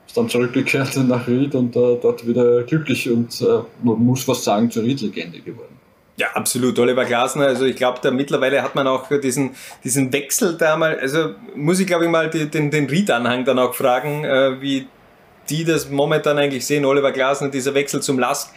ist dann zurückgekehrt nach Ried und äh, dort wieder glücklich und äh, man muss fast sagen zur Ried-Legende geworden. Ja, absolut. Oliver Glasner, also ich glaube, da mittlerweile hat man auch diesen, diesen Wechsel da mal, also muss ich glaube ich mal die, den, den Ried-Anhang dann auch fragen, äh, wie die das momentan eigentlich sehen. Oliver Glasner, dieser Wechsel zum Lask.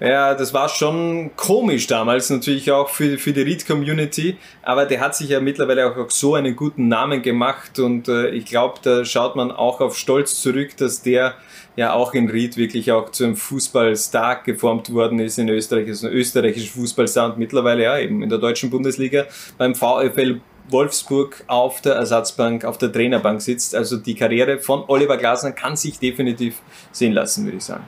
Ja, das war schon komisch damals natürlich auch für, für die Read-Community, aber der hat sich ja mittlerweile auch so einen guten Namen gemacht und äh, ich glaube, da schaut man auch auf Stolz zurück, dass der ja auch in Ried wirklich auch zu einem Fußballstar geformt worden ist in Österreich, also ein österreichischer Fußballstar und mittlerweile ja eben in der deutschen Bundesliga beim VfL Wolfsburg auf der Ersatzbank, auf der Trainerbank sitzt. Also die Karriere von Oliver Glasner kann sich definitiv sehen lassen, würde ich sagen.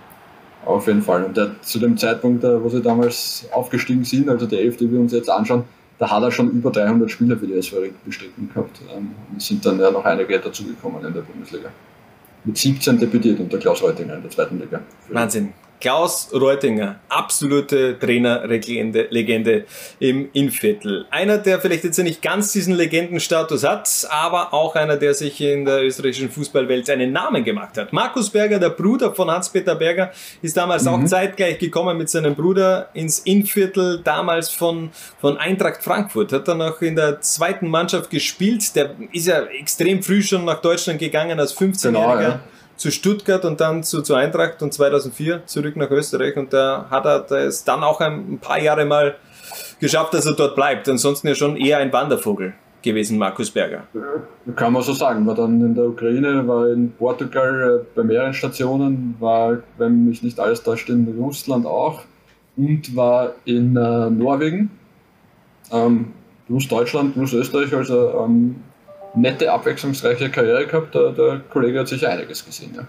Auf jeden Fall. Und der, zu dem Zeitpunkt, wo sie damals aufgestiegen sind, also der Elf, die wir uns jetzt anschauen, da hat er schon über 300 Spieler für die SV bestritten gehabt. Ähm, es sind dann ja noch einige dazugekommen in der Bundesliga mit 17 debütiert unter Klaus Reutinger in der zweiten Liga. Wahnsinn. Klaus Reutinger, absolute Trainerlegende Legende im Innviertel. Einer, der vielleicht jetzt nicht ganz diesen Legendenstatus hat, aber auch einer, der sich in der österreichischen Fußballwelt einen Namen gemacht hat. Markus Berger, der Bruder von Hans-Peter Berger, ist damals mhm. auch zeitgleich gekommen mit seinem Bruder ins Innviertel, damals von, von Eintracht Frankfurt. Hat dann noch in der zweiten Mannschaft gespielt. Der ist ja extrem früh schon nach Deutschland gegangen als 15-Jähriger. Genau, ja zu Stuttgart und dann zu, zu Eintracht und 2004 zurück nach Österreich und da hat er es dann auch ein paar Jahre mal geschafft, dass er dort bleibt. Ansonsten ja schon eher ein Wandervogel gewesen, Markus Berger. Kann man so sagen. War dann in der Ukraine, war in Portugal äh, bei mehreren Stationen, war, wenn mich nicht alles täuscht, in Russland auch und war in äh, Norwegen, ähm, plus Deutschland, plus Österreich. Also ähm, nette, abwechslungsreiche Karriere gehabt. Der, der Kollege hat sicher einiges gesehen. Ja.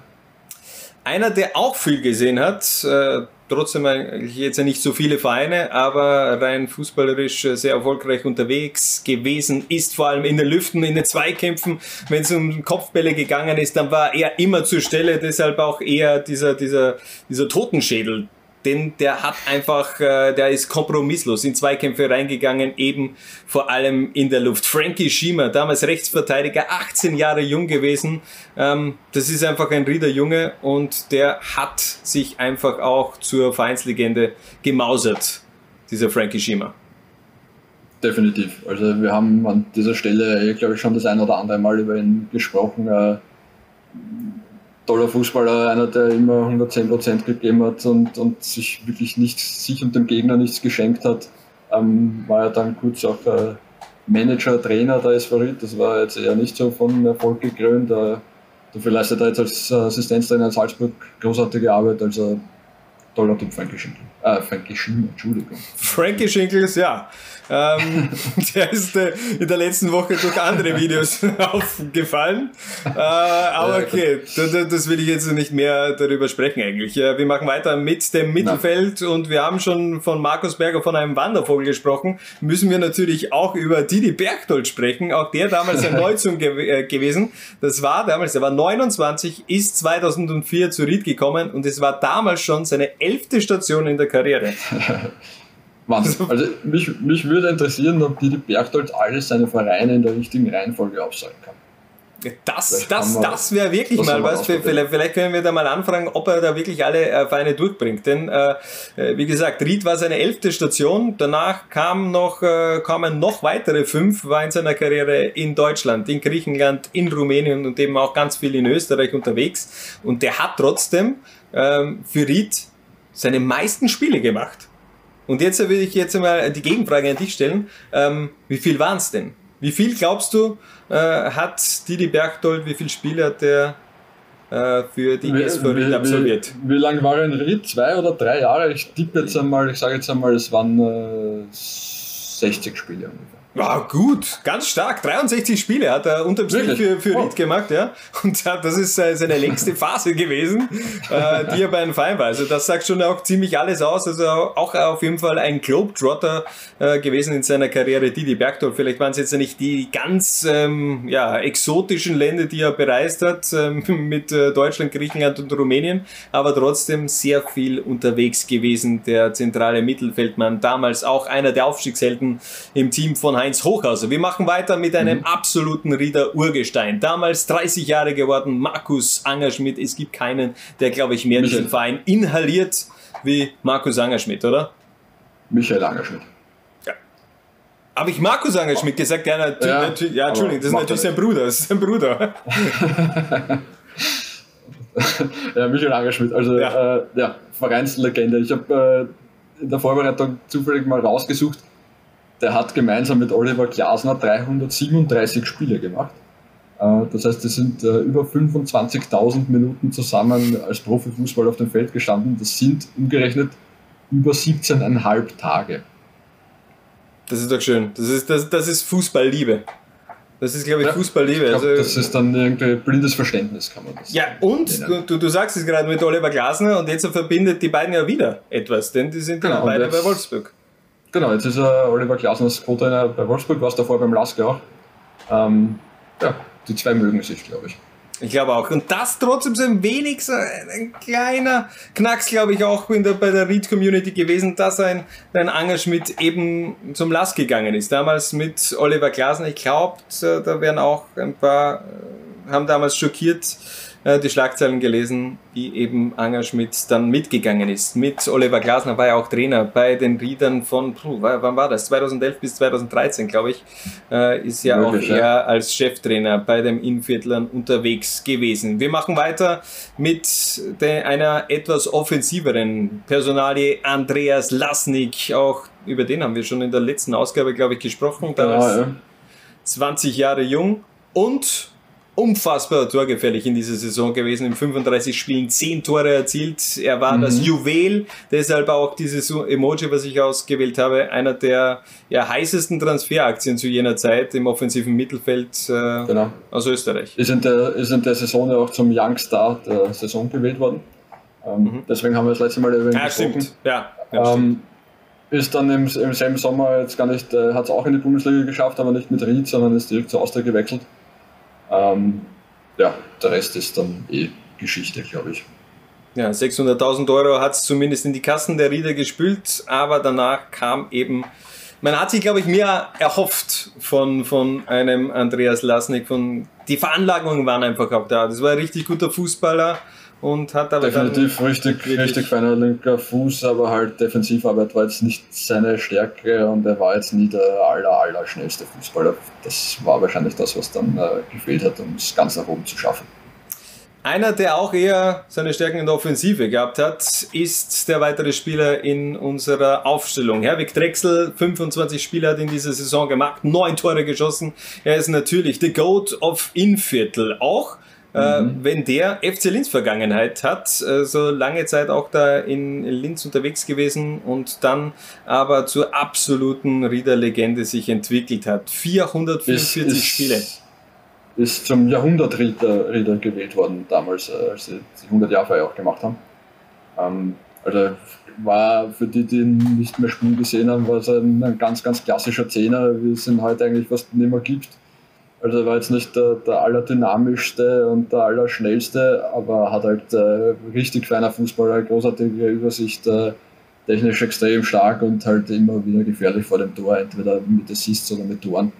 Einer, der auch viel gesehen hat, äh, trotzdem eigentlich jetzt ja nicht so viele Vereine, aber rein fußballerisch sehr erfolgreich unterwegs gewesen ist, vor allem in den Lüften, in den Zweikämpfen. Wenn es um Kopfbälle gegangen ist, dann war er immer zur Stelle, deshalb auch eher dieser, dieser, dieser Totenschädel denn der hat einfach, äh, der ist kompromisslos in Zweikämpfe reingegangen, eben vor allem in der Luft. Frankie Schiemer, damals Rechtsverteidiger, 18 Jahre jung gewesen. Ähm, das ist einfach ein Rieder Junge und der hat sich einfach auch zur Vereinslegende gemausert, dieser Frankie Schiemer. Definitiv. Also wir haben an dieser Stelle, glaube ich, schon das ein oder andere Mal über ihn gesprochen. Äh, toller Fußballer, einer, der immer 110% gegeben hat und, und sich wirklich nichts, sich und dem Gegner nichts geschenkt hat. Ähm, war ja dann kurz auch äh, Manager, Trainer der SV Das war jetzt eher nicht so von Erfolg gekrönt. Äh, dafür leistet er jetzt als Assistenztrainer in Salzburg großartige Arbeit. Also toller Typ, Frankie Schinkel. Äh, Frankie Schindler, Entschuldigung. Frankie Schinkels, ja. Ähm, der ist äh, in der letzten Woche durch andere Videos aufgefallen. Äh, aber okay, das, will ich jetzt nicht mehr darüber sprechen eigentlich. Äh, wir machen weiter mit dem Mittelfeld und wir haben schon von Markus Berger von einem Wandervogel gesprochen. Müssen wir natürlich auch über Didi Bergdold sprechen. Auch der damals ein Neuzung ge äh, gewesen. Das war damals, er war 29, ist 2004 zu Ried gekommen und es war damals schon seine elfte Station in der Karriere. Wahnsinn. Also mich, mich würde interessieren, ob Didi Berchtold alle seine Vereine in der richtigen Reihenfolge aufsagen kann. Das, das, das wäre wirklich das mal was. Vielleicht, vielleicht können wir da mal anfragen, ob er da wirklich alle äh, Vereine durchbringt. Denn äh, äh, wie gesagt, Ried war seine elfte Station. Danach kam noch, äh, kamen noch weitere fünf, war in seiner Karriere in Deutschland, in Griechenland, in Rumänien und eben auch ganz viel in Österreich unterwegs. Und der hat trotzdem ähm, für Ried seine meisten Spiele gemacht. Und jetzt will ich jetzt mal die Gegenfrage an dich stellen. Ähm, wie viel waren es denn? Wie viel glaubst du, äh, hat Didi Bergdold, wie viele Spiele hat er äh, für die SV Ried absolviert? Wie, wie lange war er in Ried? Zwei oder drei Jahre? Ich tippe jetzt einmal, ich sage jetzt einmal, es waren äh, 60 Spiele ungefähr. Wow, gut, ganz stark. 63 Spiele hat er unterm Strich für, für Ried gemacht, ja. Und das ist äh, seine längste Phase gewesen, äh, die er bei einem Verein war. Also das sagt schon auch ziemlich alles aus. Also auch auf jeden Fall ein Globetrotter äh, gewesen in seiner Karriere, Didi Bergdorf. Vielleicht waren es jetzt nicht die ganz ähm, ja, exotischen Länder, die er bereist hat, ähm, mit äh, Deutschland, Griechenland und Rumänien, aber trotzdem sehr viel unterwegs gewesen. Der zentrale Mittelfeldmann, damals auch einer der Aufstiegshelden im Team von Heinz Hochhauser. Wir machen weiter mit einem mhm. absoluten Rieder Urgestein. Damals 30 Jahre geworden, Markus Angerschmidt. Es gibt keinen, der, glaube ich, mehr Michael. diesen Verein inhaliert wie Markus Angerschmidt, oder? Michael Angerschmidt. Ja. Habe ich Markus Angerschmidt gesagt? Ja, natürlich, ja, ja Entschuldigung, das ist natürlich sein Bruder. Das ist sein Bruder. ja, Michael Angerschmidt, also ja, äh, ja Vereinslegende. Ich habe äh, in der Vorbereitung zufällig mal rausgesucht, der hat gemeinsam mit Oliver Glasner 337 Spiele gemacht. Äh, das heißt, es sind äh, über 25.000 Minuten zusammen als Profifußball auf dem Feld gestanden. Das sind umgerechnet über 17,5 Tage. Das ist doch schön. Das ist, das, das ist Fußballliebe. Das ist, glaube ich, ja, Fußballliebe. Ich glaub, also, das ist dann irgendwie blindes Verständnis, kann man das Ja, und du, du, sagst es gerade mit Oliver Glasner und jetzt verbindet die beiden ja wieder etwas, denn die sind genau, beide bei Wolfsburg. Genau, jetzt ist er Oliver Glasners Co-Trainer bei Wolfsburg, war es davor beim Lask auch. Ähm, ja, die zwei mögen sich, glaube ich. Ich glaube auch. Und das trotzdem so ein wenig so ein kleiner Knacks, glaube ich, auch in der, bei der Read-Community gewesen, dass ein, ein Angerschmidt eben zum Lask gegangen ist. Damals mit Oliver Glasner. Ich glaube, da werden auch ein paar, äh, haben damals schockiert, äh, die Schlagzeilen gelesen, wie eben Anger Schmidt dann mitgegangen ist. Mit Oliver Glasner war ja auch Trainer bei den Riedern von, puh, wann war das? 2011 bis 2013, glaube ich, äh, ist ja Wirklich, auch er ja. als Cheftrainer bei dem Innviertlern unterwegs gewesen. Wir machen weiter mit der, einer etwas offensiveren Personalie Andreas Lasnik. Auch über den haben wir schon in der letzten Ausgabe, glaube ich, gesprochen. Damals ja, ja. 20 Jahre jung und unfassbar torgefährlich in dieser Saison gewesen. In 35 Spielen 10 Tore erzielt. Er war mhm. das Juwel, deshalb auch dieses Emoji, was ich ausgewählt habe, einer der ja, heißesten Transferaktien zu jener Zeit im offensiven Mittelfeld äh, genau. aus Österreich. Ist in, der, ist in der Saison ja auch zum Young Star der Saison gewählt worden. Ähm, mhm. Deswegen haben wir das letzte Mal über ihn ja, gesprochen. Stimmt. Ja, ja ähm. Ist dann im, im selben Sommer jetzt gar nicht, äh, hat es auch in die Bundesliga geschafft, aber nicht mit Ried, sondern ist direkt zur Austria gewechselt. Ähm, ja, der Rest ist dann eh Geschichte, glaube ich. Ja, 600.000 Euro hat es zumindest in die Kassen der Rieder gespült, aber danach kam eben, man hat sich, glaube ich, mehr erhofft von, von einem Andreas Lasnik, von, die Veranlagungen waren einfach auch da. Das war ein richtig guter Fußballer, und hat aber Definitiv richtig, richtig feiner linker Fuß, aber halt Defensivarbeit war jetzt nicht seine Stärke und er war jetzt nie der aller, aller schnellste Fußballer. Das war wahrscheinlich das, was dann äh, gefehlt hat, um es ganz nach oben zu schaffen. Einer, der auch eher seine Stärken in der Offensive gehabt hat, ist der weitere Spieler in unserer Aufstellung. Herwig Drechsel, 25 Spiele hat in dieser Saison gemacht, 9 Tore geschossen. Er ist natürlich the GOAT of Inviertel. Auch mhm. wenn der FC Linz Vergangenheit hat, äh, so lange Zeit auch da in Linz unterwegs gewesen und dann aber zur absoluten Rieder-Legende sich entwickelt hat. 444 ist, ist, Spiele. Ist zum Jahrhundertrieder Rieder gewählt worden damals, äh, als sie die 100 Jahre auch gemacht haben. Ähm, also war für die, die ihn nicht mehr spielen gesehen haben, war es ein, ein ganz, ganz klassischer Zehner, wie es ihn heute eigentlich fast nicht mehr gibt. Also er war jetzt nicht der, der allerdynamischste und der allerschnellste, aber hat halt äh, richtig feiner Fußballer, großartige Übersicht, äh, technisch extrem stark und halt immer wieder gefährlich vor dem Tor, entweder mit Assists oder mit Toren.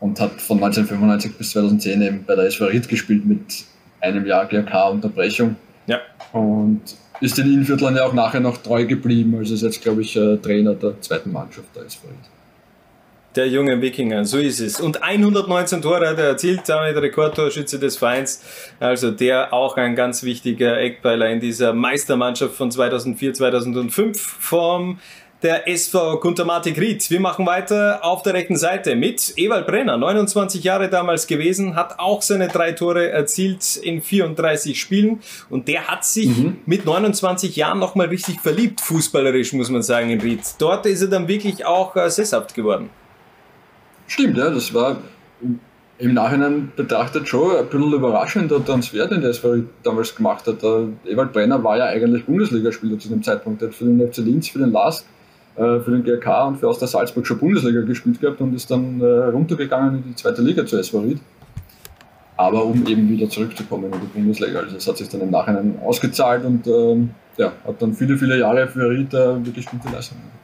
Und hat von 1995 bis 2010 eben bei der SV Ried gespielt mit einem Jahr GRK-Unterbrechung. Ja. Und ist den Innviertlern ja auch nachher noch treu geblieben. Also ist jetzt, glaube ich, äh, Trainer der zweiten Mannschaft der SV Ried. Der junge Wikinger, so ist es. Und 119 Tore hat er erzielt, damit Rekordtorschütze des Vereins. Also der auch ein ganz wichtiger Eckpfeiler in dieser Meistermannschaft von 2004, 2005 vom der SV Kuntermatik Ried. Wir machen weiter auf der rechten Seite mit Ewald Brenner, 29 Jahre damals gewesen, hat auch seine drei Tore erzielt in 34 Spielen und der hat sich mhm. mit 29 Jahren nochmal richtig verliebt, fußballerisch muss man sagen in Ried. Dort ist er dann wirklich auch äh, sesshaft geworden. Stimmt, ja, das war im Nachhinein betrachtet schon ein bisschen überraschend der Transfer, den der SV damals gemacht hat. Der Ewald Brenner war ja eigentlich Bundesligaspieler zu dem Zeitpunkt. Er hat für den FC Linz, für den LASK, äh, für den GRK und für Austria Salzburg schon Bundesliga gespielt gehabt und ist dann äh, runtergegangen in die zweite Liga zu SV Ried. Aber um eben wieder zurückzukommen in die Bundesliga. Also das hat sich dann im Nachhinein ausgezahlt und ähm, ja, hat dann viele, viele Jahre für Ried äh, wirklich gute Leistungen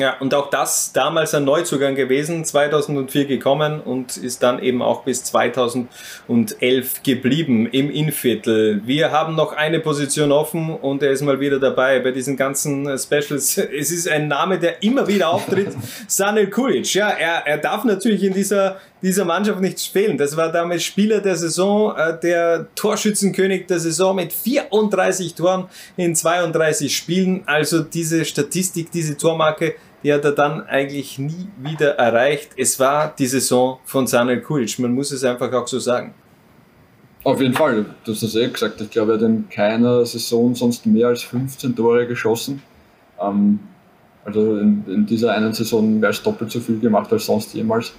ja, und auch das damals ein Neuzugang gewesen, 2004 gekommen und ist dann eben auch bis 2011 geblieben im Innviertel. Wir haben noch eine Position offen und er ist mal wieder dabei bei diesen ganzen Specials. Es ist ein Name, der immer wieder auftritt, Sanel Kulic. Ja, er, er darf natürlich in dieser, dieser Mannschaft nicht fehlen. Das war damals Spieler der Saison, äh, der Torschützenkönig der Saison mit 34 Toren in 32 Spielen. Also diese Statistik, diese Tormarke, die hat er dann eigentlich nie wieder erreicht. Es war die Saison von Sanel Kulic, man muss es einfach auch so sagen. Auf jeden Fall, du hast das eh gesagt. Ich glaube, er hat in keiner Saison sonst mehr als 15 Tore geschossen. Ähm, also in, dieser einen Saison wäre es doppelt so viel gemacht als sonst jemals.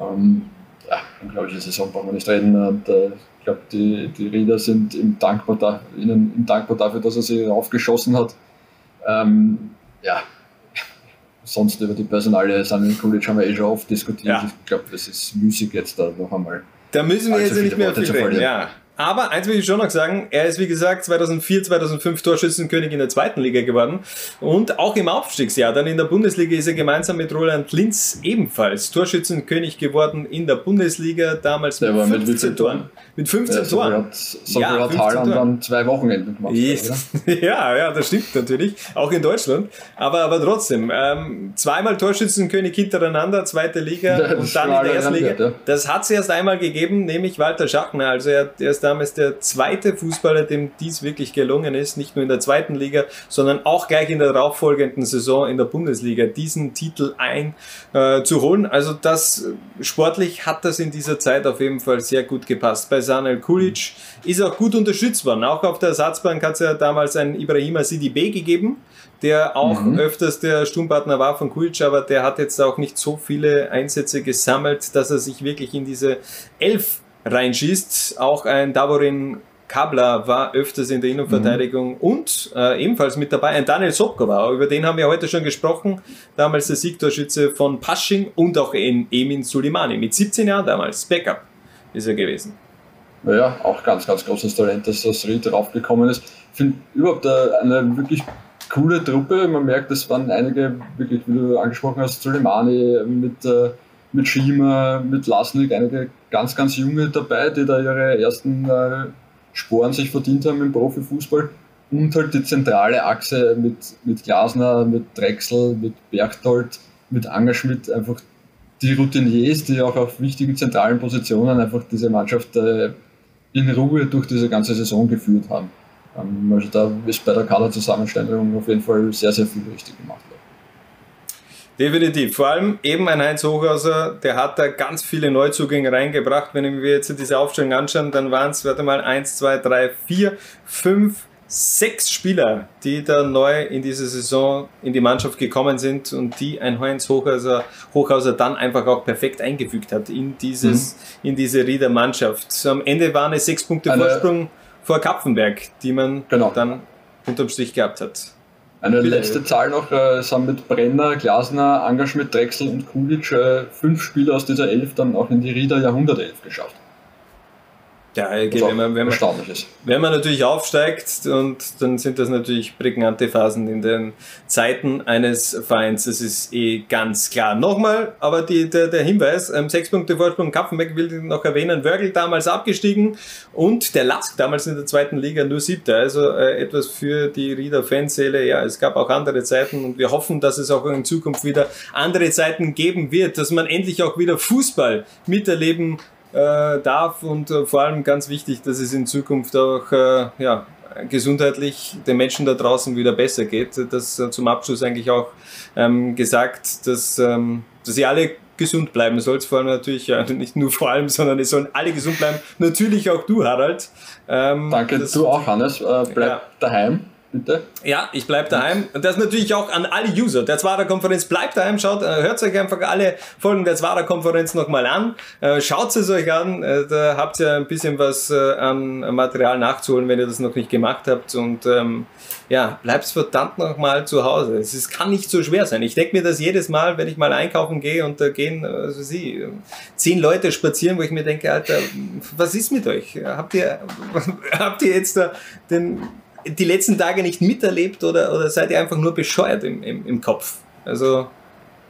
Ähm, ja, unglaubliche Saison brauchen wir nicht reden. Und, äh, ich glaube, die, die Rieder sind ihm dankbar, da, ihnen, ihm dankbar dafür, dass er sie aufgeschossen hat. Ähm, ja, sonst über die Personalie Samuel Kulic haben wir eh schon oft diskutiert. Ja. Ich glaube, das ist müßig jetzt da noch einmal. Da müssen wir jetzt nicht mehr viel reden, ja. Aber eins will ich schon noch sagen, er ist wie gesagt 2004, 2005 Torschützenkönig in der zweiten Liga geworden und auch im Aufstiegsjahr, dann in der Bundesliga ist er gemeinsam mit Roland Linz ebenfalls Torschützenkönig geworden in der Bundesliga, damals mit 15 Toren. Mit 15 ja, Toren. Hat, so ja, hat Haaland dann zwei Wochenenden gemacht. ja, ja, das stimmt natürlich, auch in Deutschland. Aber, aber trotzdem, ähm, zweimal Torschützenkönig hintereinander, zweite Liga und dann in der ersten Liga. Das hat es erst einmal gegeben, nämlich Walter Schachner. Also er, er ist damals der zweite Fußballer, dem dies wirklich gelungen ist, nicht nur in der zweiten Liga, sondern auch gleich in der darauffolgenden Saison in der Bundesliga diesen Titel einzuholen. Äh, also das sportlich hat das in dieser Zeit auf jeden Fall sehr gut gepasst. Bei Sanel Kulic ist auch gut unterstützt worden. Auch auf der Ersatzbank hat es ja damals einen Ibrahima Sidi B gegeben, der auch mhm. öfters der Sturmpartner war von Kulic, aber der hat jetzt auch nicht so viele Einsätze gesammelt, dass er sich wirklich in diese elf reinschießt. Auch ein Davorin Kabla war öfters in der Innenverteidigung mhm. und äh, ebenfalls mit dabei ein Daniel Sobkova, über den haben wir heute schon gesprochen, damals der Siegtorschütze von Pasching und auch in Emin Sulimani, mit 17 Jahren damals, Backup ist er gewesen. Ja, auch ganz, ganz großes Talent, dass das Ried draufgekommen ist. Ich finde überhaupt eine wirklich coole Truppe, man merkt, es waren einige, wirklich, wie du angesprochen hast, Sulimani mit äh, mit Schima, mit Lasnik, einige ganz, ganz junge dabei, die da ihre ersten äh, Sporen sich verdient haben im Profifußball. Und halt die zentrale Achse mit, mit Glasner, mit Drechsel, mit Berchtold, mit Angerschmidt, einfach die Routiniers, die auch auf wichtigen zentralen Positionen einfach diese Mannschaft äh, in Ruhe durch diese ganze Saison geführt haben. Ähm, also da ist bei der Kaderzusammenstellung auf jeden Fall sehr, sehr viel richtig gemacht worden. Definitiv. Vor allem eben ein Heinz Hochhauser, der hat da ganz viele Neuzugänge reingebracht. Wenn wir jetzt diese Aufstellung anschauen, dann waren es, warte mal, 1, 2, 3, 4, 5, sechs Spieler, die da neu in diese Saison in die Mannschaft gekommen sind und die ein Heinz Hochhauser, Hochhauser dann einfach auch perfekt eingefügt hat in dieses, mhm. in diese Rieder Mannschaft. Am Ende waren es sechs Punkte Vorsprung vor Kapfenberg, die man genau. dann unterm Strich gehabt hat. Eine Bitte. letzte Zahl noch, äh, es haben mit Brenner, Glasner, Angerschmidt, Drechsel und Kulic äh, fünf Spieler aus dieser Elf dann auch in die Rieder Jahrhundertelf geschafft. Ja, okay, wenn, man, wenn, man, wenn man natürlich aufsteigt und dann sind das natürlich prägnante Phasen in den Zeiten eines Vereins, das ist eh ganz klar. Nochmal, aber die, der, der Hinweis, ähm, sechs Punkte Vorsprung Kapfenberg will ich noch erwähnen, Wörgl damals abgestiegen und der Lask damals in der zweiten Liga nur siebter, also äh, etwas für die Rieder Fanseele, ja, es gab auch andere Zeiten und wir hoffen, dass es auch in Zukunft wieder andere Zeiten geben wird, dass man endlich auch wieder Fußball miterleben äh, darf und äh, vor allem ganz wichtig, dass es in Zukunft auch äh, ja, gesundheitlich den Menschen da draußen wieder besser geht. Das zum Abschluss eigentlich auch ähm, gesagt, dass, ähm, dass ihr alle gesund bleiben sollt. Vor allem natürlich, ja, nicht nur vor allem, sondern es sollen alle gesund bleiben. Natürlich auch du, Harald. Ähm, Danke, du auch, Hannes. Äh, bleib ja. daheim bitte? Ja, ich bleibe daheim. Und das natürlich auch an alle User der Zwarer-Konferenz. Bleibt daheim, schaut, äh, hört euch einfach alle Folgen der Zwarer-Konferenz nochmal an. Äh, schaut es euch an. Äh, da habt ihr ein bisschen was an Material nachzuholen, wenn ihr das noch nicht gemacht habt. Und ähm, ja, bleibt verdammt nochmal zu Hause. Es ist, kann nicht so schwer sein. Ich denke mir das jedes Mal, wenn ich mal einkaufen gehe und da gehen, also sie, zehn Leute spazieren, wo ich mir denke, Alter, was ist mit euch? Habt ihr, habt ihr jetzt da den die letzten Tage nicht miterlebt oder, oder seid ihr einfach nur bescheuert im, im, im Kopf? Also,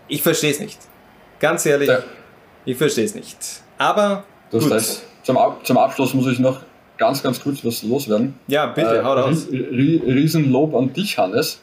ich verstehe es nicht. Ganz ehrlich, ja. ich verstehe es nicht. Aber. Das gut. heißt, zum, zum Abschluss muss ich noch ganz, ganz kurz was loswerden. Ja, bitte, äh, hau raus. Riesenlob an dich, Hannes.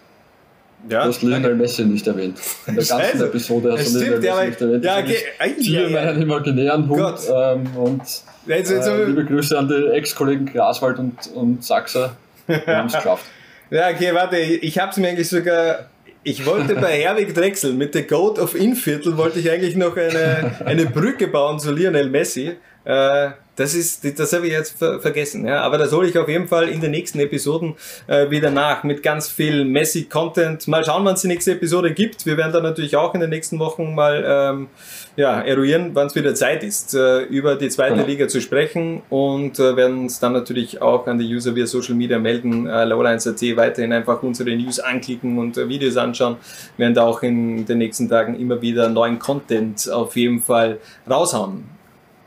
Ja, du hast Lionel Messi nicht erwähnt. In der ganzen Scheiße. Episode hast du Lionel Messi nicht erwähnt. Ja, okay. Hier meinen imaginären Hund. Ähm, und äh, liebe Grüße an die Ex-Kollegen Graswald und, und Sachser. Wir haben es geschafft. Ja, okay, warte, ich habe es mir eigentlich sogar. Ich wollte bei Herwig Drechsel mit der Goat of Inviertel wollte ich eigentlich noch eine, eine Brücke bauen zu Lionel Messi. Äh, das ist, das habe ich jetzt ver vergessen, ja. Aber das hole ich auf jeden Fall in den nächsten Episoden äh, wieder nach mit ganz viel Messi-Content. Mal schauen, wann es die nächste Episode gibt. Wir werden dann natürlich auch in den nächsten Wochen mal ähm, ja, eruieren, wann es wieder Zeit ist, äh, über die zweite genau. Liga zu sprechen und äh, werden uns dann natürlich auch an die User via Social Media melden. Äh, Lowlines.at weiterhin einfach unsere News anklicken und äh, Videos anschauen. Wir werden da auch in den nächsten Tagen immer wieder neuen Content auf jeden Fall raushauen.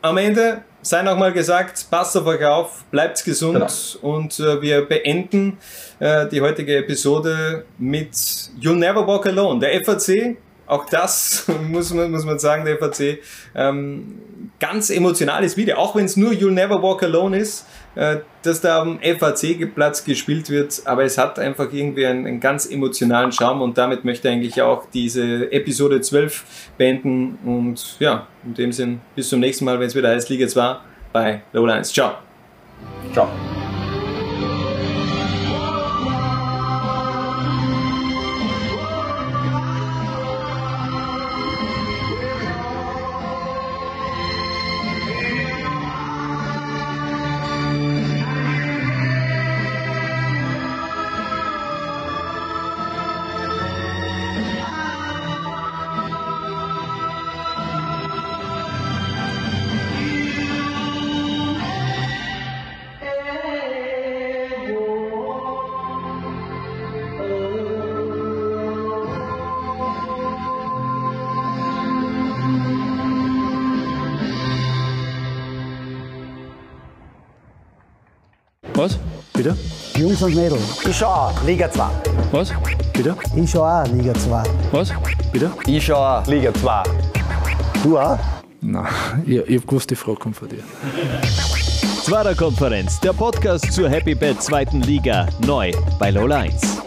Am Ende sei nochmal gesagt, passt auf euch auf, bleibt gesund genau. und äh, wir beenden äh, die heutige Episode mit You'll Never Walk Alone. Der FAC, auch das muss man, muss man sagen, der FAC, ähm, ganz emotionales Video, auch wenn es nur You'll Never Walk Alone ist, dass da am FAC-Platz gespielt wird, aber es hat einfach irgendwie einen, einen, ganz emotionalen Charme und damit möchte ich eigentlich auch diese Episode 12 beenden und ja, in dem Sinn, bis zum nächsten Mal, wenn es wieder heißt Liga 2 bei Lowlines. Ciao. Ciao. Jungs und Mädels. Ich schau auch Liga 2. Was? Bitte? Ich schau auch Liga 2. Was? Bitte? Ich schau auch Liga 2. Du auch? Nein, ich, ich hab gewusst, die Frage kommt von dir. Zwarer Konferenz, der Podcast zur Happy Bad zweiten Liga, neu bei Lola 1.